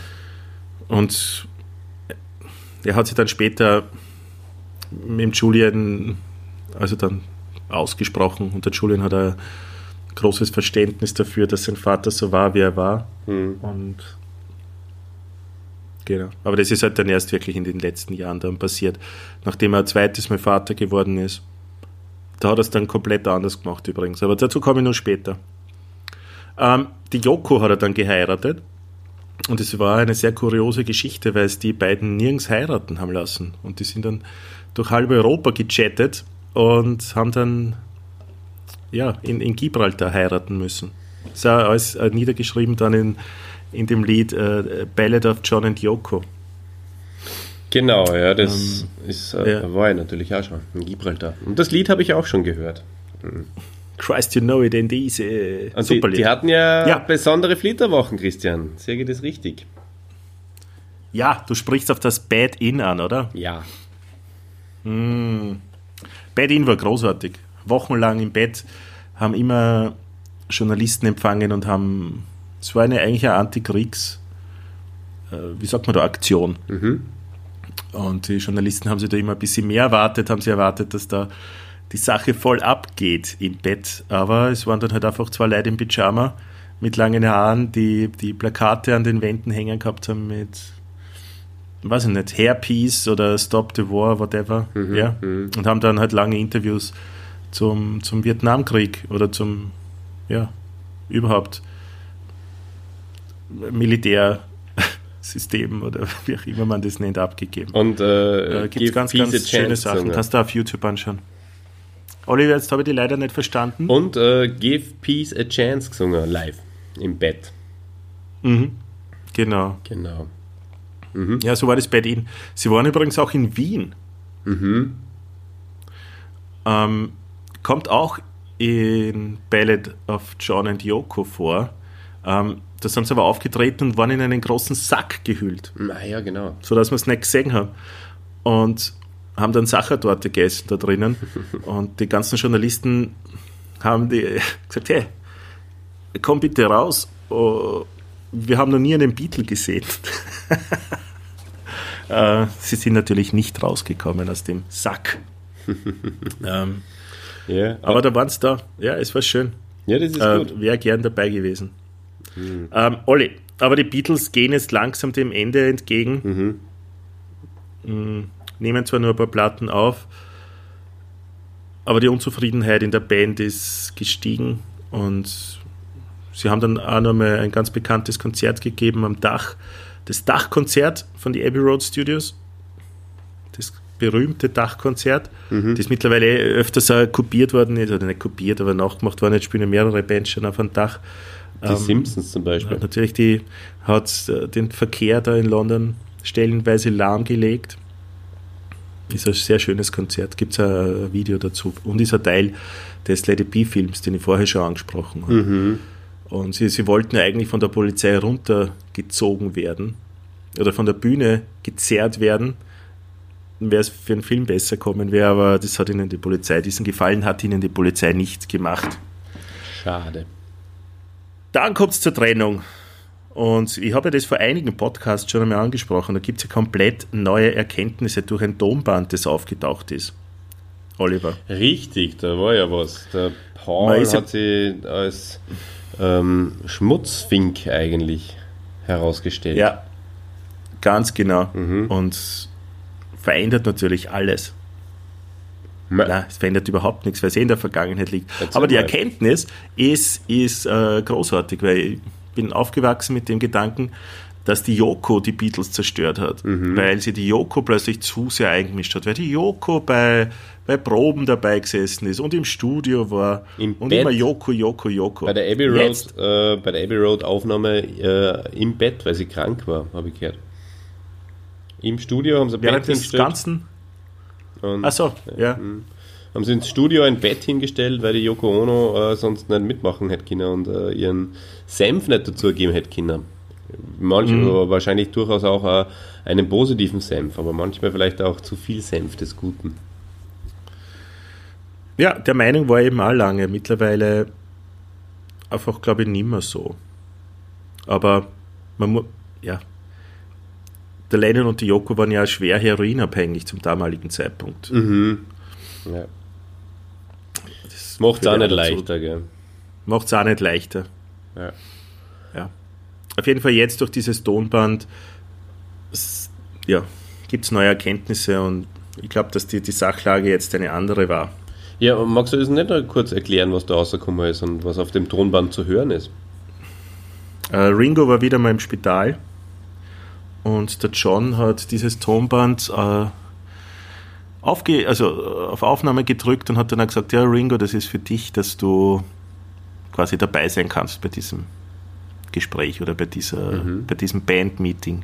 Und er hat sich dann später mit Julian also dann ausgesprochen und der Julian hat ein großes Verständnis dafür, dass sein Vater so war, wie er war. Mhm. Und genau. Aber das ist halt dann erst wirklich in den letzten Jahren dann passiert, nachdem er ein zweites Mal Vater geworden ist. Da hat er es dann komplett anders gemacht übrigens. Aber dazu komme ich noch später. Ähm, die Yoko hat er dann geheiratet. Und es war eine sehr kuriose Geschichte, weil es die beiden nirgends heiraten haben lassen. Und die sind dann durch halb Europa gechattet und haben dann ja, in, in Gibraltar heiraten müssen. Das ist ja alles äh, niedergeschrieben dann in, in dem Lied äh, Ballad of John and Yoko. Genau, ja, das ähm, ist, äh, ja. war ja natürlich auch schon in Gibraltar. Und das Lied habe ich auch schon gehört. Mhm. Christ, you know it, in diese äh, Und die, die, hatten ja, ja, besondere Flitterwochen, Christian. Sehe ich das richtig? Ja, du sprichst auf das Bad In an, oder? Ja. Mm. Bad In war großartig. Wochenlang im Bett haben immer Journalisten empfangen und haben, es war eine eigentlich eine Antikriegs, äh, wie sagt man da, Aktion. Mhm. Und die Journalisten haben sich da immer ein bisschen mehr erwartet, haben sie erwartet, dass da die Sache voll abgeht im Bett. Aber es waren dann halt einfach zwei Leute im Pyjama mit langen Haaren, die die Plakate an den Wänden hängen gehabt haben mit weiß ich nicht, Hairpiece oder Stop the War, whatever, mhm, ja, mhm. und haben dann halt lange Interviews zum, zum Vietnamkrieg oder zum, ja, überhaupt Militärsystem oder wie auch immer man das nennt, abgegeben. Und äh, äh, gibt es ganz, ganz schöne Sachen. Oder? Kannst du auf YouTube anschauen. Oliver, jetzt habe ich die leider nicht verstanden. Und äh, Give Peace a Chance gesungen, live, im Bett. Mhm. Genau. Genau. Mhm. Ja, so war das bei denen. Sie waren übrigens auch in Wien. Mhm. Ähm, kommt auch in Ballad of John and Yoko vor. Ähm, da sind sie aber aufgetreten und waren in einen großen Sack gehüllt. Naja, genau. Sodass wir es nicht gesehen haben. Und haben dann Sachertorte gegessen da drinnen. und die ganzen Journalisten haben die gesagt, hey, komm bitte raus. Oh, wir haben noch nie einen Beatle gesehen. Äh, sie sind natürlich nicht rausgekommen aus dem Sack. ähm, Ja, aber da waren es da. Ja, es war schön. ja das ist Äh, gut. Wäre gern dabei gewesen. Ähm, Olli, aber die Beatles gehen jetzt langsam dem Ende entgegen. Mm, Nehmen zwar nur ein paar Platten auf, aber die Unzufriedenheit in der Band ist gestiegen und sie haben dann auch nochmal ein ganz bekanntes Konzert gegeben am Dach. Das Dachkonzert von die Abbey Road Studios. Das berühmte Dachkonzert, das mittlerweile öfters auch kopiert worden ist, oder nicht kopiert, aber nachgemacht worden. Jetzt spielen mehrere Bands schon auf einem Dach. Die Simpsons zum Beispiel. Natürlich die, hat äh, den Verkehr da in London stellenweise lahmgelegt. Ist ein sehr schönes Konzert. Gibt es ein Video dazu. Und ist ein Teil des Lady B-Films, den ich vorher schon angesprochen habe. Und sie, sie wollten ja eigentlich von der Polizei runtergezogen werden oder von der Bühne gezerrt werden. Wäre es für einen Film besser kommen wäre, aber das hat ihnen die Polizei, diesen Gefallen hat ihnen die Polizei nicht gemacht. Schade. Dann kommt es zur Trennung. Und ich habe ja das vor einigen Podcasts schon einmal angesprochen. Da gibt es ja komplett neue Erkenntnisse durch ein Tonband, das aufgetaucht ist. Oliver. Richtig, da war ja was. Der Paul ist ja- hat sie als ähm, Schmutzfink eigentlich herausgestellt. Ja, ganz genau. Und verändert natürlich alles. Nein, es verändert überhaupt nichts, weil es eh in der Vergangenheit liegt. Erzähl Aber die. Erkenntnis ist, ist äh, großartig, weil ich bin aufgewachsen mit dem Gedanken, dass die Yoko die Beatles zerstört hat, Mhm. weil sie die Yoko plötzlich zu sehr eingemischt hat, weil die Yoko bei, bei Proben dabei gesessen ist und im Studio war Im und Bett. immer Yoko, Yoko, Yoko. Bei der Abbey Road, äh, bei der Abbey Road Aufnahme äh, im Bett, weil sie krank war, habe ich gehört. Im Studio haben sie ein Bett während des ganzen, und achso, ja, haben sie ins Studio ein Bett hingestellt, weil die Yoko Ono äh, sonst nicht mitmachen hätte können und äh, ihren Senf nicht dazu gegeben hätte können. Manche, Mhm. aber wahrscheinlich durchaus auch äh, einen positiven Senf, aber manchmal vielleicht auch zu viel Senf des Guten. Ja, der Meinung war eben auch lange. Mittlerweile einfach, glaube ich, nicht mehr so. Aber man muss, ja. Der Lennon und die Yoko waren ja schwer heroinabhängig zum damaligen Zeitpunkt. Ja. Macht es auch nicht leichter, gell? Macht es auch nicht leichter. Ja. Ja. Auf jeden Fall jetzt durch dieses Tonband ja, gibt es neue Erkenntnisse und ich glaube, dass die, die Sachlage jetzt eine andere war. Ja, magst du das nicht noch kurz erklären, was da rausgekommen ist und was auf dem Tonband zu hören ist? Äh, Ringo war wieder mal im Spital und der John hat dieses Tonband äh, aufge also auf Aufnahme gedrückt und hat dann gesagt, ja Ringo, das ist für dich, dass du quasi dabei sein kannst bei diesem Gespräch oder bei, dieser, bei diesem Band-Meeting.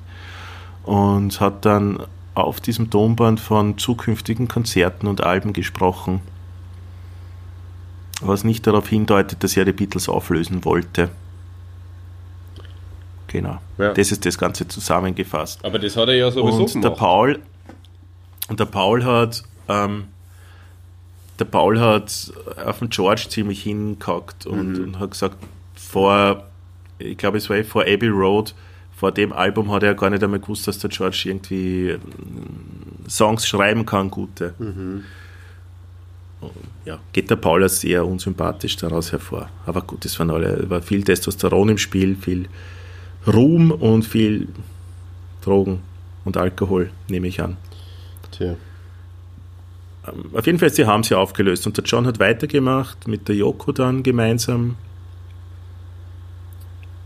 Und hat dann auf diesem Tonband von zukünftigen Konzerten und Alben gesprochen, was nicht darauf hindeutet, dass er die Beatles auflösen wollte. Genau. Ja. Das ist das Ganze zusammengefasst. Aber das hat er ja sowieso Und der gemacht. Paul, und der Paul hat, ähm, der Paul hat auf den George ziemlich hingehackt und, und hat gesagt, vor, ich glaube, es war eh vor Abbey Road, vor dem Album hat er gar nicht einmal gewusst, dass der George irgendwie ähm, Songs schreiben kann, gute. Und, ja, geht der Paul als sehr unsympathisch daraus hervor. Aber gut, es waren alle, war viel Testosteron im Spiel, viel Ruhm und viel Drogen und Alkohol, nehme ich an. Tja. Auf jeden Fall, sie haben sie aufgelöst und der John hat weitergemacht mit der Yoko dann gemeinsam.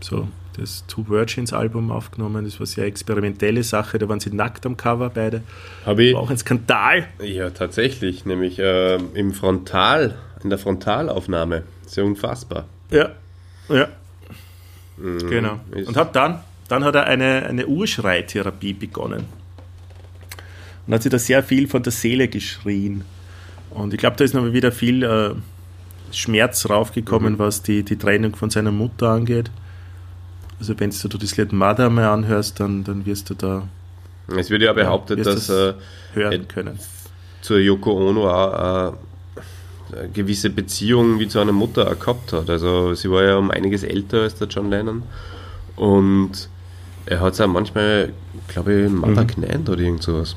So, das Two Virgins Album aufgenommen, das war sehr experimentelle Sache, da waren sie nackt am Cover beide. Habe ich, War auch ein Skandal. ja, tatsächlich, nämlich äh, im Frontal, in der Frontalaufnahme. Sehr unfassbar. Ja, ja. genau. ist- Und hat dann, dann hat er eine, eine Urschreitherapie begonnen. Und hat sich da sehr viel von der Seele geschrien. Und ich glaube, da ist noch wieder viel äh, Schmerz raufgekommen, mhm. was die, die Trennung von seiner Mutter angeht. Also wenn du das Lied Mother mal anhörst, dann, dann wirst du da. Es wird ja behauptet, ja, dass das hören können. Zur Yoko Ono auch eine gewisse Beziehung wie zu einer Mutter auch gehabt hat. Also sie war ja um einiges älter als der John Lennon und er hat es auch manchmal, glaube ich, Mother mhm. genannt oder irgend sowas.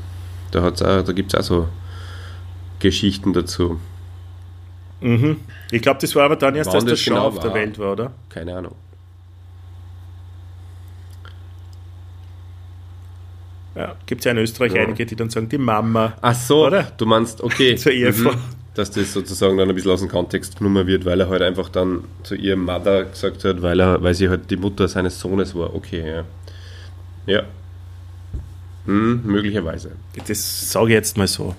Da, da gibt es auch so Geschichten dazu. Mhm. Ich glaube, das war aber dann erst, als der Show genau auf der Welt war, oder? Keine Ahnung. Ja, gibt es ja in Österreich ja. einige, die dann sagen, die Mama. Ach so, oder? Du meinst, okay. Zur Ehefrau. Mhm. Dass das sozusagen dann ein bisschen aus dem Kontext genommen wird, weil er halt einfach dann zu ihrem Mother gesagt hat, weil, er, weil sie halt die Mutter seines Sohnes war. Okay, ja. Ja. Hm, möglicherweise. Das sage ich jetzt mal so.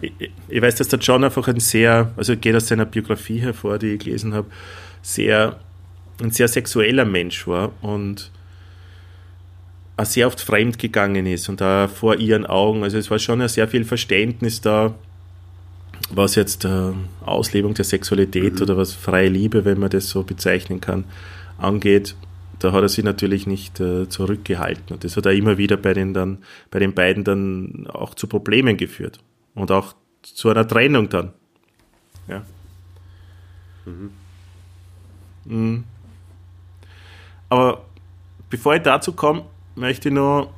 Ich, ich, ich, weiß, dass der John einfach ein sehr, also geht aus seiner Biografie hervor, die ich gelesen habe, sehr, ein sehr sexueller Mensch war und auch sehr oft fremd gegangen ist und da vor ihren Augen. Also es war schon sehr viel Verständnis da, was jetzt äh, Auslebung der Sexualität mhm. oder was freie Liebe, wenn man das so bezeichnen kann, angeht da hat er sich natürlich nicht äh, zurückgehalten. Und das hat er immer wieder bei den, dann, bei den beiden dann auch zu Problemen geführt. Und auch zu einer Trennung dann. Ja. Mhm. Mhm. Aber bevor ich dazu komme, möchte ich noch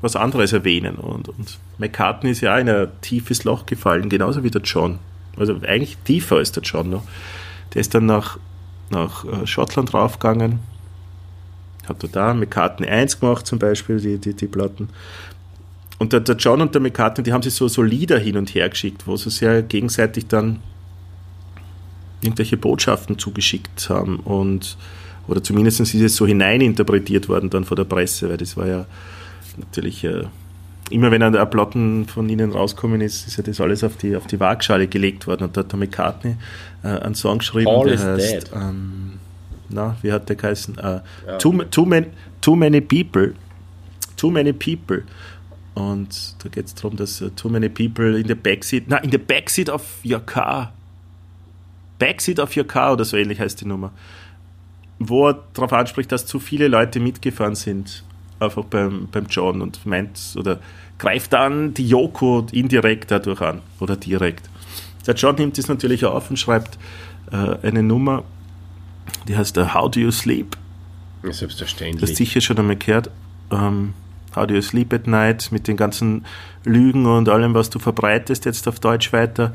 was anderes erwähnen. Und, und McCartney ist ja auch in ein tiefes Loch gefallen, genauso wie der John. Also eigentlich tiefer als der John noch. Der ist dann nach, nach äh, Schottland raufgegangen hat er da. McCartney 1 gemacht, zum Beispiel, die, die, die Platten. Und der, der John und der McCartney, die haben sich so, so Lieder hin und her geschickt, wo sie sehr gegenseitig dann irgendwelche Botschaften zugeschickt haben und oder zumindest ist es so hineininterpretiert worden dann von der Presse, weil das war ja natürlich äh, immer wenn ein Platten von ihnen rauskommen ist, ist ja das alles auf die, auf die Waagschale gelegt worden. Und da hat der McCartney äh, einen Song geschrieben, All der heißt ähm, na, wie hat der geheißen? Uh, ja. too, too, man, too many people. Too many people. Und da geht es darum, dass uh, too many people in the backseat, na, in the backseat of your car. Backseat of your car oder so ähnlich heißt die Nummer. Wo er darauf anspricht, dass zu viele Leute mitgefahren sind, einfach beim, beim John und meint, oder greift dann die Yoko indirekt dadurch an oder direkt. Der John nimmt das natürlich auf und schreibt äh, eine Nummer die heißt uh, How Do You Sleep? Selbstverständlich. Das hast sicher schon einmal gehört. Ähm, How Do You Sleep at Night mit den ganzen Lügen und allem, was du verbreitest jetzt auf Deutsch weiter.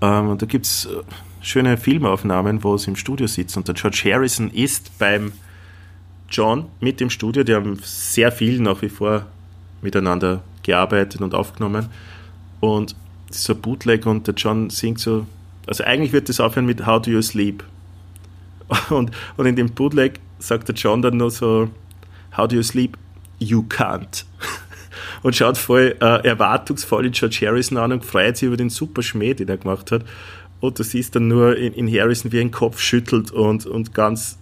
Ähm, und da gibt es äh, schöne Filmaufnahmen, wo sie im Studio sitzt und der George Harrison ist beim John mit dem Studio. Die haben sehr viel nach wie vor miteinander gearbeitet und aufgenommen. Und ist so Bootleg und der John singt so. Also eigentlich wird das aufhören mit How Do You Sleep? Und, und in dem Bootleg sagt der John dann nur so, How do you sleep? You can't. Und schaut voll äh, erwartungsvoll in George Harrison an und freut sich über den super Schmäh, den er gemacht hat. Und du siehst dann nur in, in Harrison, wie er den Kopf schüttelt und, und ganz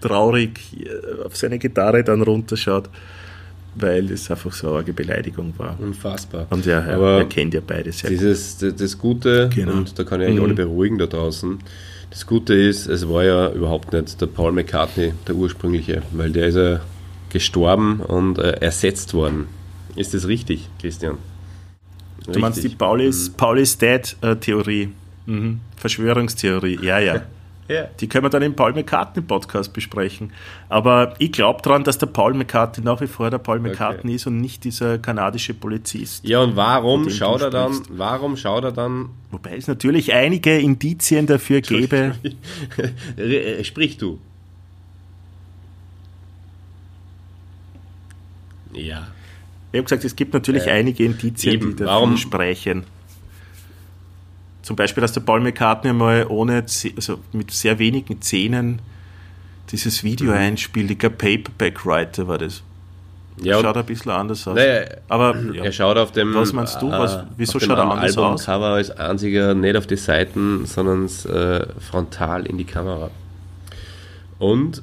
traurig äh, auf seine Gitarre dann runterschaut, weil es einfach so eine Beleidigung war. Unfassbar. Und ja, er, er kennt ja beide sehr dieses, gut. Das Gute, genau. und da kann ich eigentlich mhm. alle beruhigen da draußen, das Gute ist, es war ja überhaupt nicht der Paul McCartney, der ursprüngliche, weil der ist ja gestorben und äh, ersetzt worden. Ist das richtig, Christian? Richtig. Du meinst die Paulis, mhm. Paulis Dead-Theorie, mhm. Verschwörungstheorie, ja, ja. Die können wir dann im Paul McCartney Podcast besprechen. Aber ich glaube daran, dass der Paul McCartney nach wie vor der Paul McCartney okay. ist und nicht dieser kanadische Polizist. Ja, und warum schaut er dann, warum schaut er dann? Wobei es natürlich einige Indizien dafür gäbe. Sprich du. Ja. Ich habe gesagt, es gibt natürlich äh, einige Indizien, eben, die dafür warum, sprechen. Zum Beispiel, dass der Paul McCartney mal ohne, also mit sehr wenigen Szenen dieses Video mhm. einspielt. Ich glaube, Paperback Writer war das. Ja, schaut ein bisschen anders aus. Naja, Aber ja. er schaut auf dem. Was meinst du? Was, wieso schaut er anders Album aus? Cover als einziger nicht auf die Seiten, sondern äh, frontal in die Kamera. Und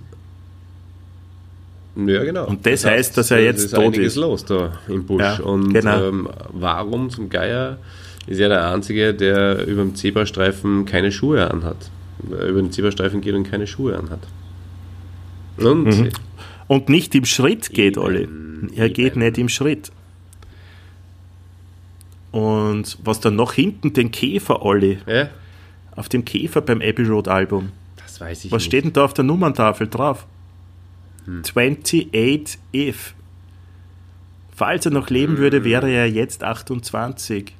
ja, genau. Und das, das heißt, dass er jetzt ist tot ist. los da im Busch. Ja, und genau. ähm, warum zum Geier ist ja der Einzige, der über dem Zebrastreifen keine Schuhe anhat. Über den Zebrastreifen geht und keine Schuhe anhat. Und, mhm. und nicht im Schritt geht, Olli. Er geht nicht im Schritt. Und was dann noch hinten, den Käfer, Olli. Ja? Auf dem Käfer beim Abbey Road Album. Das weiß ich Was nicht. steht denn da auf der Nummerntafel drauf? Hm. 28 if. Falls er noch leben hm. würde, wäre er jetzt 28.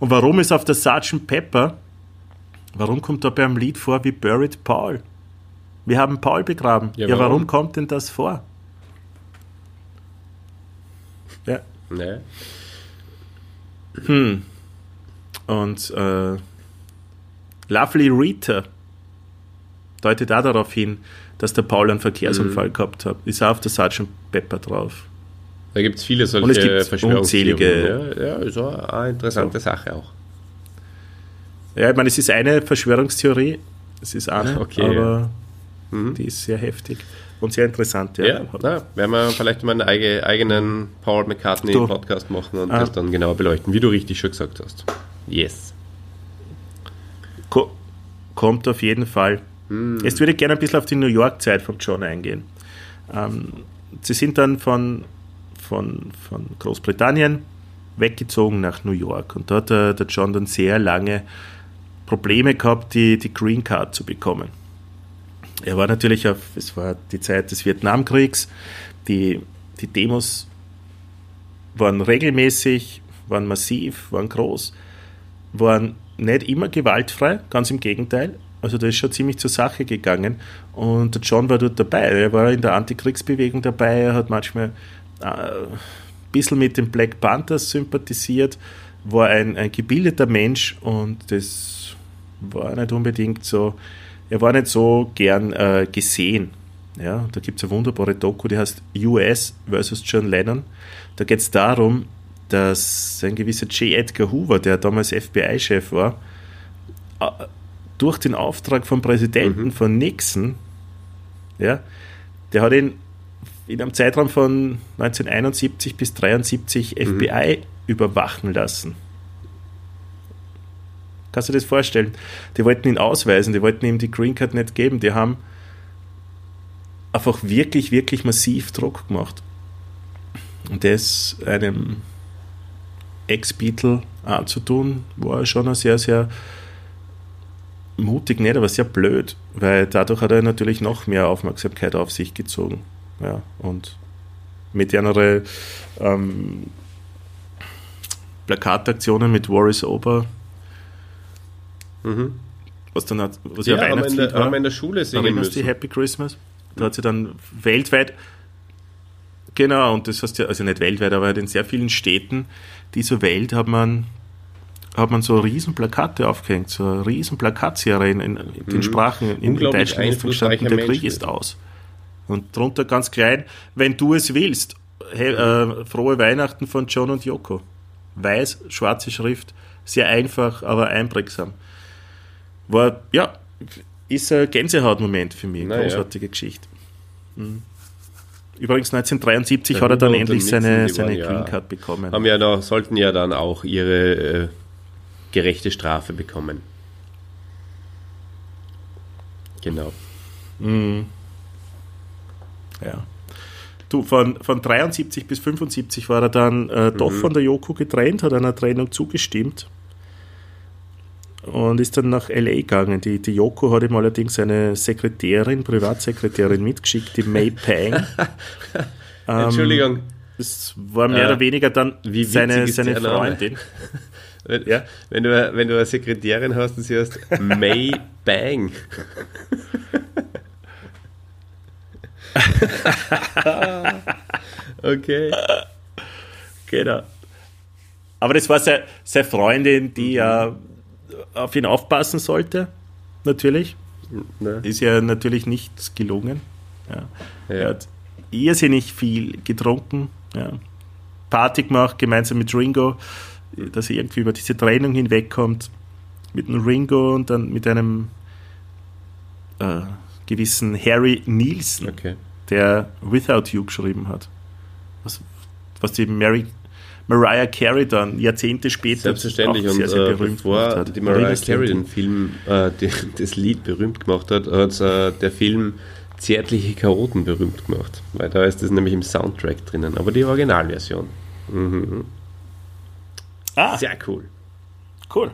Und warum ist auf der Sgt. Pepper, warum kommt da beim Lied vor wie Buried Paul? Wir haben Paul begraben. Ja, ja warum? warum kommt denn das vor? Ja. Nee. Hm. Und äh, Lovely Rita deutet auch darauf hin, dass der Paul einen Verkehrsunfall mhm. gehabt hat. Ist auch auf der Sgt. Pepper drauf. Da gibt es viele solche Und es gibt Verschwörungstheorien. Ja, ja, ist auch eine interessante so. Sache auch. Ja, ich meine, es ist eine Verschwörungstheorie, es ist eine, okay, aber ja. mhm. die ist sehr heftig und sehr interessant. Ja, ja na, werden wir vielleicht mal einen eigenen Paul McCartney-Podcast machen und ah. das dann genauer beleuchten, wie du richtig schon gesagt hast. Yes. Ko kommt auf jeden Fall. Hm. Jetzt würde ich gerne ein bisschen auf die New York-Zeit von John eingehen. Ähm, sie sind dann von, von, von Großbritannien weggezogen nach New York und dort hat der John dann sehr lange Probleme gehabt, die, die Green Card zu bekommen. Er war natürlich auf, es war die Zeit des Vietnamkriegs, die, die Demos waren regelmäßig, waren massiv, waren groß, waren nicht immer gewaltfrei, ganz im Gegenteil. Also da ist schon ziemlich zur Sache gegangen. Und der John war dort dabei. Er war in der Antikriegsbewegung dabei. Er hat manchmal äh, ein bisschen mit den Black Panthers sympathisiert, war ein, ein gebildeter Mensch und das war nicht unbedingt so, er war nicht so gern äh, gesehen. Ja, da gibt es eine wunderbare Doku, die heißt US versus John Lennon. Da geht es darum, dass ein gewisser J. Edgar Hoover, der damals FBI-Chef war, äh, durch den Auftrag vom Präsidenten mhm. von Nixon, ja, der hat ihn in einem Zeitraum von 1971 bis 1973 mhm. FBI überwachen lassen. Kannst du dir das vorstellen? Die wollten ihn ausweisen, die wollten ihm die Green Card nicht geben, die haben einfach wirklich, wirklich massiv Druck gemacht. Und das einem Ex-Beatle anzutun, war schon ein sehr, sehr mutig nicht, aber sehr blöd, weil dadurch hat er natürlich noch mehr Aufmerksamkeit auf sich gezogen. Ja, und mit einer ähm, Plakataktionen mit Warris Ober, mhm. was dann hat, was ja, ja Weihnachtslied war, haben in der Schule singen müssen. die Happy Christmas. Da hat sie dann weltweit Genau, und das heißt ja, also nicht weltweit, aber halt in sehr vielen Städten dieser Welt hat man hat man so riesen Plakate aufgehängt, so eine riesen Plakatserie in, in, in den mhm. Sprachen, in, in gestanden, der Krieg ist aus. Und drunter ganz klein, wenn du es willst, hey, äh, frohe Weihnachten von John und Yoko. Weiß, schwarze Schrift, sehr einfach, aber einprägsam. War, ja, ist ein Gänsehautmoment für mich, Na großartige. Geschichte. Mhm. Übrigens 1973 hat er dann endlich seine, seine Green Card bekommen. Haben ja noch, sollten ja dann auch ihre äh, gerechte Strafe bekommen. Genau. Mhm. Ja. Du, von, von 73 bis 75 war er dann äh, doch mhm. von der Yoko getrennt, hat einer Trennung zugestimmt und ist dann nach LA gegangen. Die, die Yoko hat ihm allerdings eine Sekretärin, Privatsekretärin mitgeschickt, die May Pang. ähm, Entschuldigung. Das war mehr äh, oder weniger dann seine, seine Freundin. Wenn, ja? wenn, du, wenn du eine Sekretärin hast und sie heißt May Bang. okay. Genau. Aber das war seine, seine Freundin, die ja mhm. auf ihn aufpassen sollte, natürlich. Ne. Ist ja natürlich nichts gelungen. Ja. Ja. Er hat irrsinnig viel getrunken, ja. Party gemacht, gemeinsam mit Ringo dass er irgendwie über diese Trennung hinwegkommt mit einem Ringo und dann mit einem äh, gewissen Harry Nielsen, okay. der Without You geschrieben hat. Was, was die Mary, Mariah Carey dann Jahrzehnte später Selbstverständlich. Und sehr, sehr äh, berühmt bevor gemacht hat. die Mariah du Carey den Film, äh, die, das Lied berühmt gemacht hat, hat äh, der Film Zärtliche Chaoten berühmt gemacht. Weil da ist das nämlich im Soundtrack drinnen. Aber die Originalversion. Mhm. Ah, Sehr cool. cool.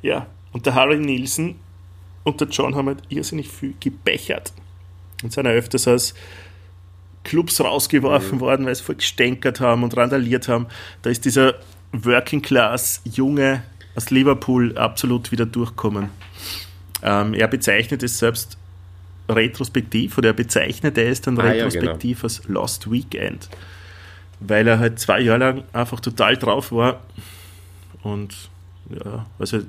Ja, und der Harry Nielsen und der John haben halt irrsinnig viel gebechert. Und sind ja öfters aus Clubs rausgeworfen worden, weil sie voll gestänkert haben und randaliert haben. Da ist dieser Working Class Junge aus Liverpool absolut wieder durchkommen. Ähm, er bezeichnet es selbst retrospektiv oder er bezeichnet es dann Ah, ja, retrospektiv als Lost Weekend. Weil er halt zwei Jahre lang einfach total drauf war und ja, also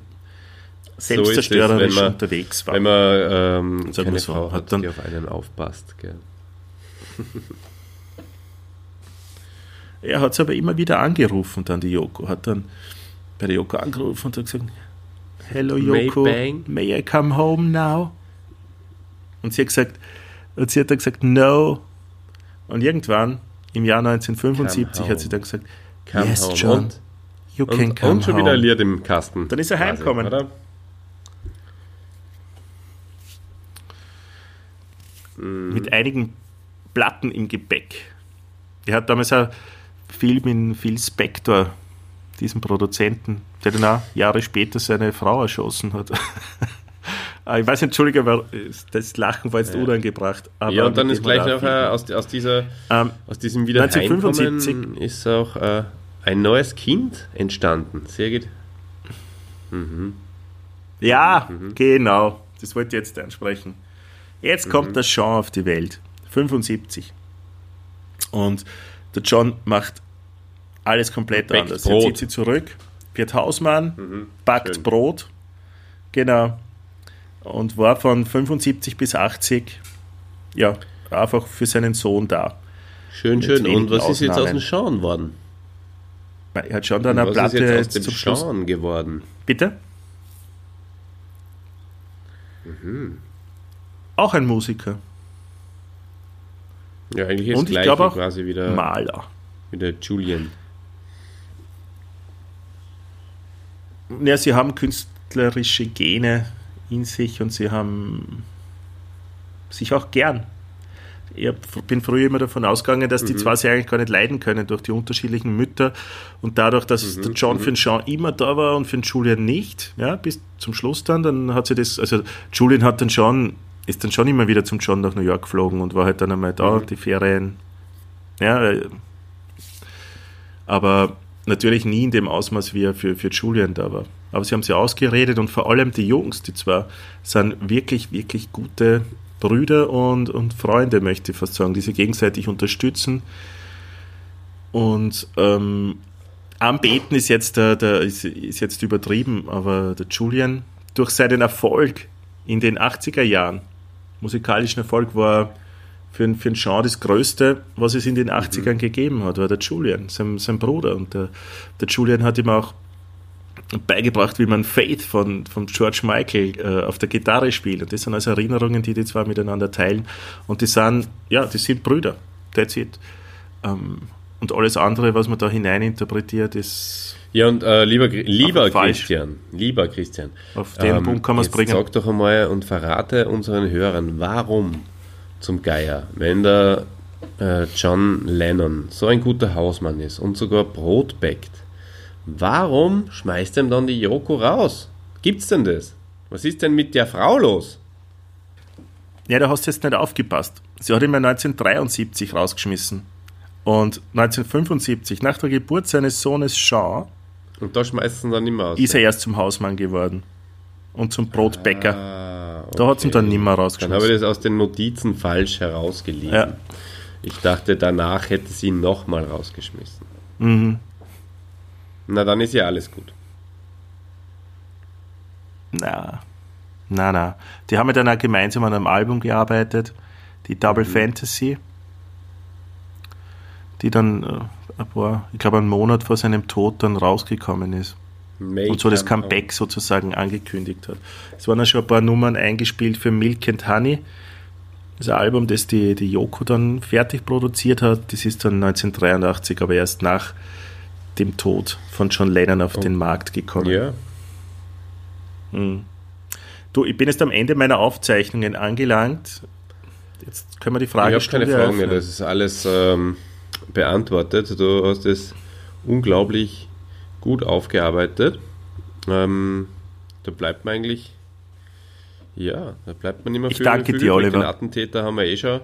selbstzerstörerisch wenn man- unterwegs war. Wenn man ähm, keine so, Frau hat dann- die auf einen aufpasst. Gell. Er hat es aber immer wieder angerufen, dann die Yoko. Hat dann bei der Yoko angerufen und hat gesagt, Hello Yoko, May-Bang? may I come home now? Und sie hat gesagt, und sie hat dann gesagt, no. Und irgendwann, im Jahr 1975, Come hat sie dann gesagt, Come yes, home. John, Und, you can und, come und schon home. wieder Lied im Kasten. Dann ist er quasi, Oder? mit einigen Platten im Gepäck. Er hat damals auch viel mit Phil Spector, diesem Produzenten, der dann auch Jahre später seine Frau erschossen hat. Ah, ich weiß, Entschuldige, aber das Lachen war jetzt unangebracht. Aber Ja, und dann ist gleich noch äh, aus, aus, dieser, Ähm, aus diesem Wiederheimkommen 1975 ist auch äh, ein neues Kind entstanden. Sehr gut. Ja, Mhm. genau. Das wollte ich jetzt ansprechen. Jetzt kommt der Sean auf die Welt. 75. Und der John macht alles komplett Backt anders. Brot. Er zieht sie zurück, wird Hausmann, backt schön. Brot. Genau. Und war von 75 bis 80 ja, einfach für seinen Sohn da. Schön, Mit schön. Und was ist jetzt aus Ausnahmen. dem Sean worden? Er hat schon dann eine Platte ist jetzt aus dem zum. Sean geworden? Bitte? Mhm. Auch ein Musiker. Ja, eigentlich ist Und ich glaube auch quasi wieder, Maler. wieder Julian. Ja, sie haben künstlerische Gene in sich und sie haben sich auch gern. Ich bin früher immer davon ausgegangen, dass die zwei sich eigentlich gar nicht leiden können durch die unterschiedlichen Mütter und dadurch, dass der John für den Sean immer da war und für den Julian nicht, ja, bis zum Schluss dann, dann hat sie das, also Julian hat dann schon, ist dann schon immer wieder zum John nach New York geflogen und war halt dann einmal da, die Ferien, ja, äh, aber natürlich nie in dem Ausmaß, wie er für, für Julian da war. Aber sie haben sie ausgeredet und vor allem die Jungs, die zwar sind wirklich, wirklich gute Brüder und, und Freunde, möchte ich fast sagen, die sich gegenseitig unterstützen. Und ähm, anbeten ist jetzt, der, der, ist, ist jetzt übertrieben, aber der Julian durch seinen Erfolg in den 80er Jahren, musikalischen Erfolg, war für, einen- für Sean das Größte, was es in den 80ern gegeben hat, war der Julian, sein, sein Bruder. Und der, der Julian hat ihm auch beigebracht, wie man Faith von, von George Michael äh, auf der Gitarre spielt. Und das sind also Erinnerungen, die die zwei miteinander teilen. Und die sind, ja, die sind Brüder. That's it. Ähm, und alles andere, was man da hineininterpretiert, ist Ja, und äh, lieber, lieber. Christian, lieber Christian, auf den Punkt kann man es bringen. Sag doch einmal und verrate unseren Hörern, warum zum Geier, wenn der äh, John Lennon so ein guter Hausmann ist und sogar Brot bäckt, warum schmeißt ihm dann die Joko raus? Gibt's denn das? Was ist denn mit der Frau los? Ja, da hast du jetzt nicht aufgepasst. Sie hat ihn mal 1973 rausgeschmissen. Und 1975, nach der Geburt seines Sohnes Jean, Und da schmeißt ihn dann nicht mehr aus. ist er erst zum Hausmann geworden. Und zum Brotbäcker. Ah, Da hat sie ihn dann nicht mehr Dann rausgeschmissen. habe ich das aus den Notizen falsch herausgelesen. Ja. Ich dachte, danach hätte sie ihn nochmal rausgeschmissen. Mhm. Na, dann ist ja alles gut. Na, na, na. Die haben ja dann auch gemeinsam an einem Album gearbeitet, die Double Fantasy, die dann äh, ein paar, ich glaube, einen Monat vor seinem Tod dann rausgekommen ist Make und so das Comeback sozusagen angekündigt hat. Es waren ja schon ein paar Nummern eingespielt für Milk and Honey. Das Album, das die, die Yoko dann fertig produziert hat, das ist dann 1983, aber erst nach dem Tod von John Lennon auf oh. den Markt gekommen. Ja. Hm. Du, ich bin jetzt am Ende meiner Aufzeichnungen angelangt. Jetzt können wir die Frage Ich habe keine Fragen mehr, das ist alles ähm, beantwortet. Du hast es unglaublich gut aufgearbeitet. Ähm, da bleibt man eigentlich, ja, da bleibt man immer ich viel. Ich danke dir, Oliver. Den Attentäter haben wir eh schon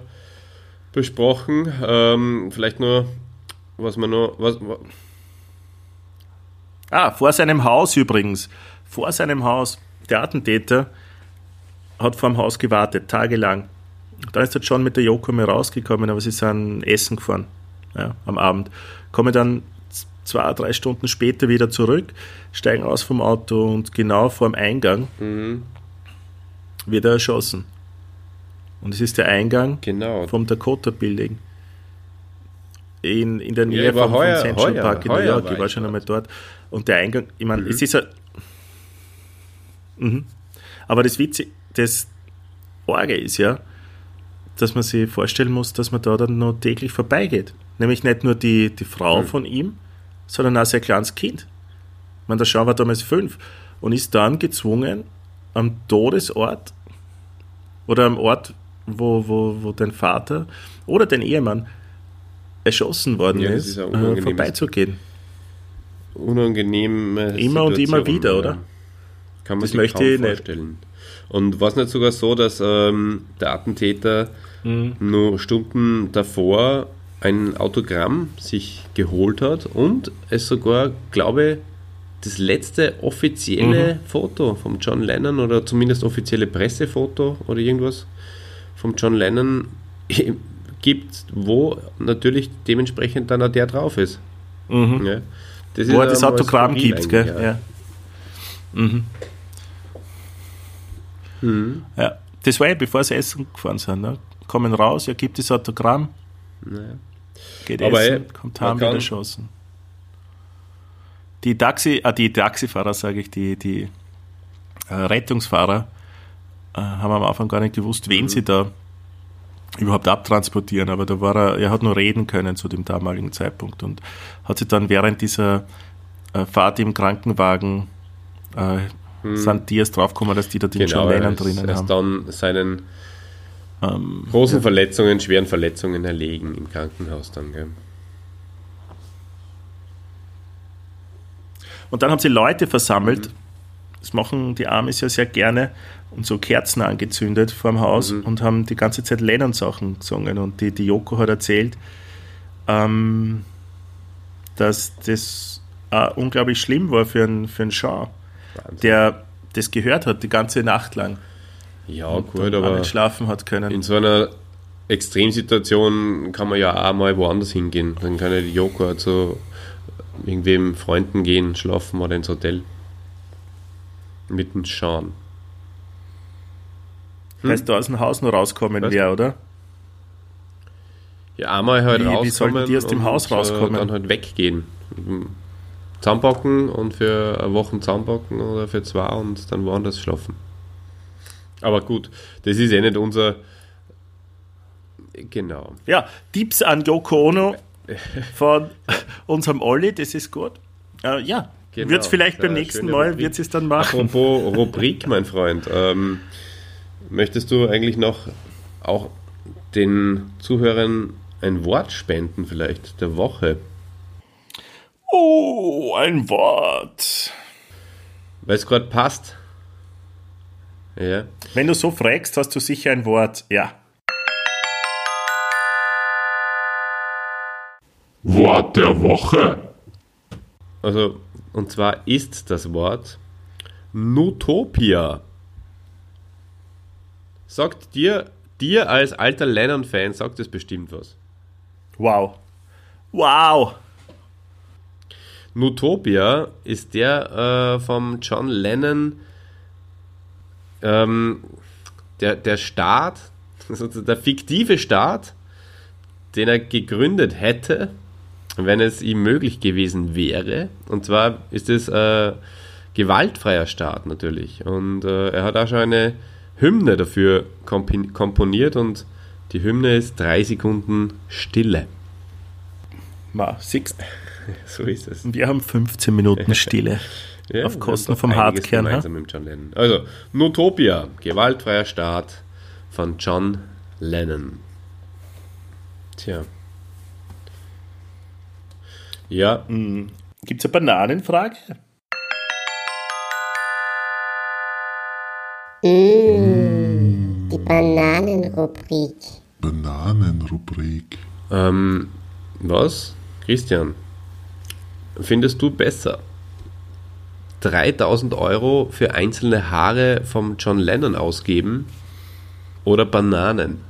besprochen. Ähm, vielleicht nur, was man nur, was, Ah, vor seinem Haus übrigens. Vor seinem Haus. Der Attentäter hat vor dem Haus gewartet, tagelang. Dann ist er schon mit der Joko mal rausgekommen, aber sie sind essen gefahren ja, am Abend. Kommen dann zwei, drei Stunden später wieder zurück, steigen aus vom Auto und genau vor dem Eingang mhm. wird er erschossen. Und es ist der Eingang genau. vom Dakota Building. In, in der Nähe ja, vom, heuer, vom Central heuer, Park in New York. Ich war schon einmal dort. Und der Eingang, ich meine, mhm. es ist ja. Mhm. Aber das Witze, das Orge ist ja, dass man sich vorstellen muss, dass man da dann noch täglich vorbeigeht. Nämlich nicht nur die, die Frau mhm. von ihm, sondern auch sein kleines Kind. Ich meine, der Jean war damals fünf und ist dann gezwungen, am Todesort oder am Ort, wo, wo, wo dein Vater oder dein Ehemann erschossen worden ja, ist, ist äh, vorbeizugehen. Unangenehm. Immer und immer wieder, oder? Kann man das sich möchte kaum ich vorstellen. Nicht. Und war es nicht sogar so, dass ähm, der Attentäter mhm. nur Stunden davor ein Autogramm sich geholt hat und es sogar, glaube das letzte offizielle mhm. Foto vom John Lennon oder zumindest offizielle Pressefoto oder irgendwas vom John Lennon gibt, wo natürlich dementsprechend dann auch der drauf ist. Mhm. Ja. Das wo er das Autogramm gibt, gell? Ja. Ja. Mhm. Mhm. ja. Das war ja bevor sie essen gefahren sind. Ne? Kommen raus, er gibt das Autogramm. Naja. Geht Aber essen, ey, kommt heim, wieder schossen. Die Taxi, ah, die Taxifahrer, sage ich, die, die äh, Rettungsfahrer äh, haben am Anfang gar nicht gewusst, wen mhm. sie da überhaupt abtransportieren, aber da war er, er hat nur reden können zu dem damaligen Zeitpunkt und hat sich dann während dieser äh, Fahrt im Krankenwagen äh, hm. sind die erst draufgekommen, dass die da den genau, John Lennon drinnen haben. dann seinen ähm, großen ja. Verletzungen, schweren Verletzungen erlegen im Krankenhaus dann, gell? Und dann haben sie Leute versammelt, mhm. das machen die Amis ja sehr gerne, und so Kerzen angezündet vor dem Haus mhm. und haben die ganze Zeit Lennon-Sachen gesungen. Und die, die Joko hat erzählt, ähm, dass das äh, unglaublich schlimm war für einen, für einen Sean, der das gehört hat die ganze Nacht lang. Ja, und gut, aber nicht schlafen hat können. In so einer Extremsituation kann man ja auch mal woanders hingehen. Dann kann ja die Joko zu irgendwem Freunden gehen, schlafen oder ins Hotel. Mit dem Sean. Hm? Heißt, da aus dem Haus noch rauskommen wäre, oder? Ja, einmal halt wie, rauskommen. Wie die aus dem Haus rauskommen? Dann halt weggehen. Zahnbacken und für eine Woche Zahnbacken oder für zwei und dann woanders schlafen. Aber gut, das ist eh nicht unser. Genau. Ja, Tipps an Yoko Ono von unserem Olli, das ist gut. Äh, ja, genau. wird es vielleicht beim nächsten Mal, wird es dann machen. Apropos Rubrik, mein Freund. Ähm, möchtest du eigentlich noch auch den Zuhörern ein Wort spenden, vielleicht der Woche? Oh, ein Wort. Weil es gerade passt. Ja. Wenn du so fragst, hast du sicher ein Wort. Ja. Wort der Woche. Also, und zwar ist das Wort Nutopia. Sagt dir, dir als alter Lennon-Fan, sagt es bestimmt was. Wow. Wow. Nutopia ist der äh, vom John Lennon, ähm, der, der Staat, der fiktive Staat, den er gegründet hätte, wenn es ihm möglich gewesen wäre. Und zwar ist es äh, gewaltfreier Staat natürlich. Und äh, er hat auch schon eine Hymne dafür komponiert und die Hymne ist drei Sekunden Stille. Ma, siehst So ist es. Wir haben 15 Minuten Stille. Ja, Auf Kosten vom Hardkern, gemeinsam mit John Lennon. Also, Notopia, gewaltfreier Staat von John Lennon. Tja. Ja, Gibt es eine Bananenfrage? Die Bananenrubrik. Bananenrubrik. ähm, was? Christian, findest du besser? 3000 Euro für einzelne Haare vom John Lennon ausgeben oder Bananen?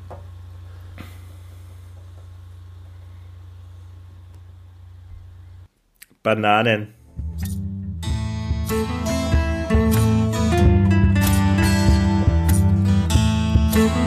Bananen. Super.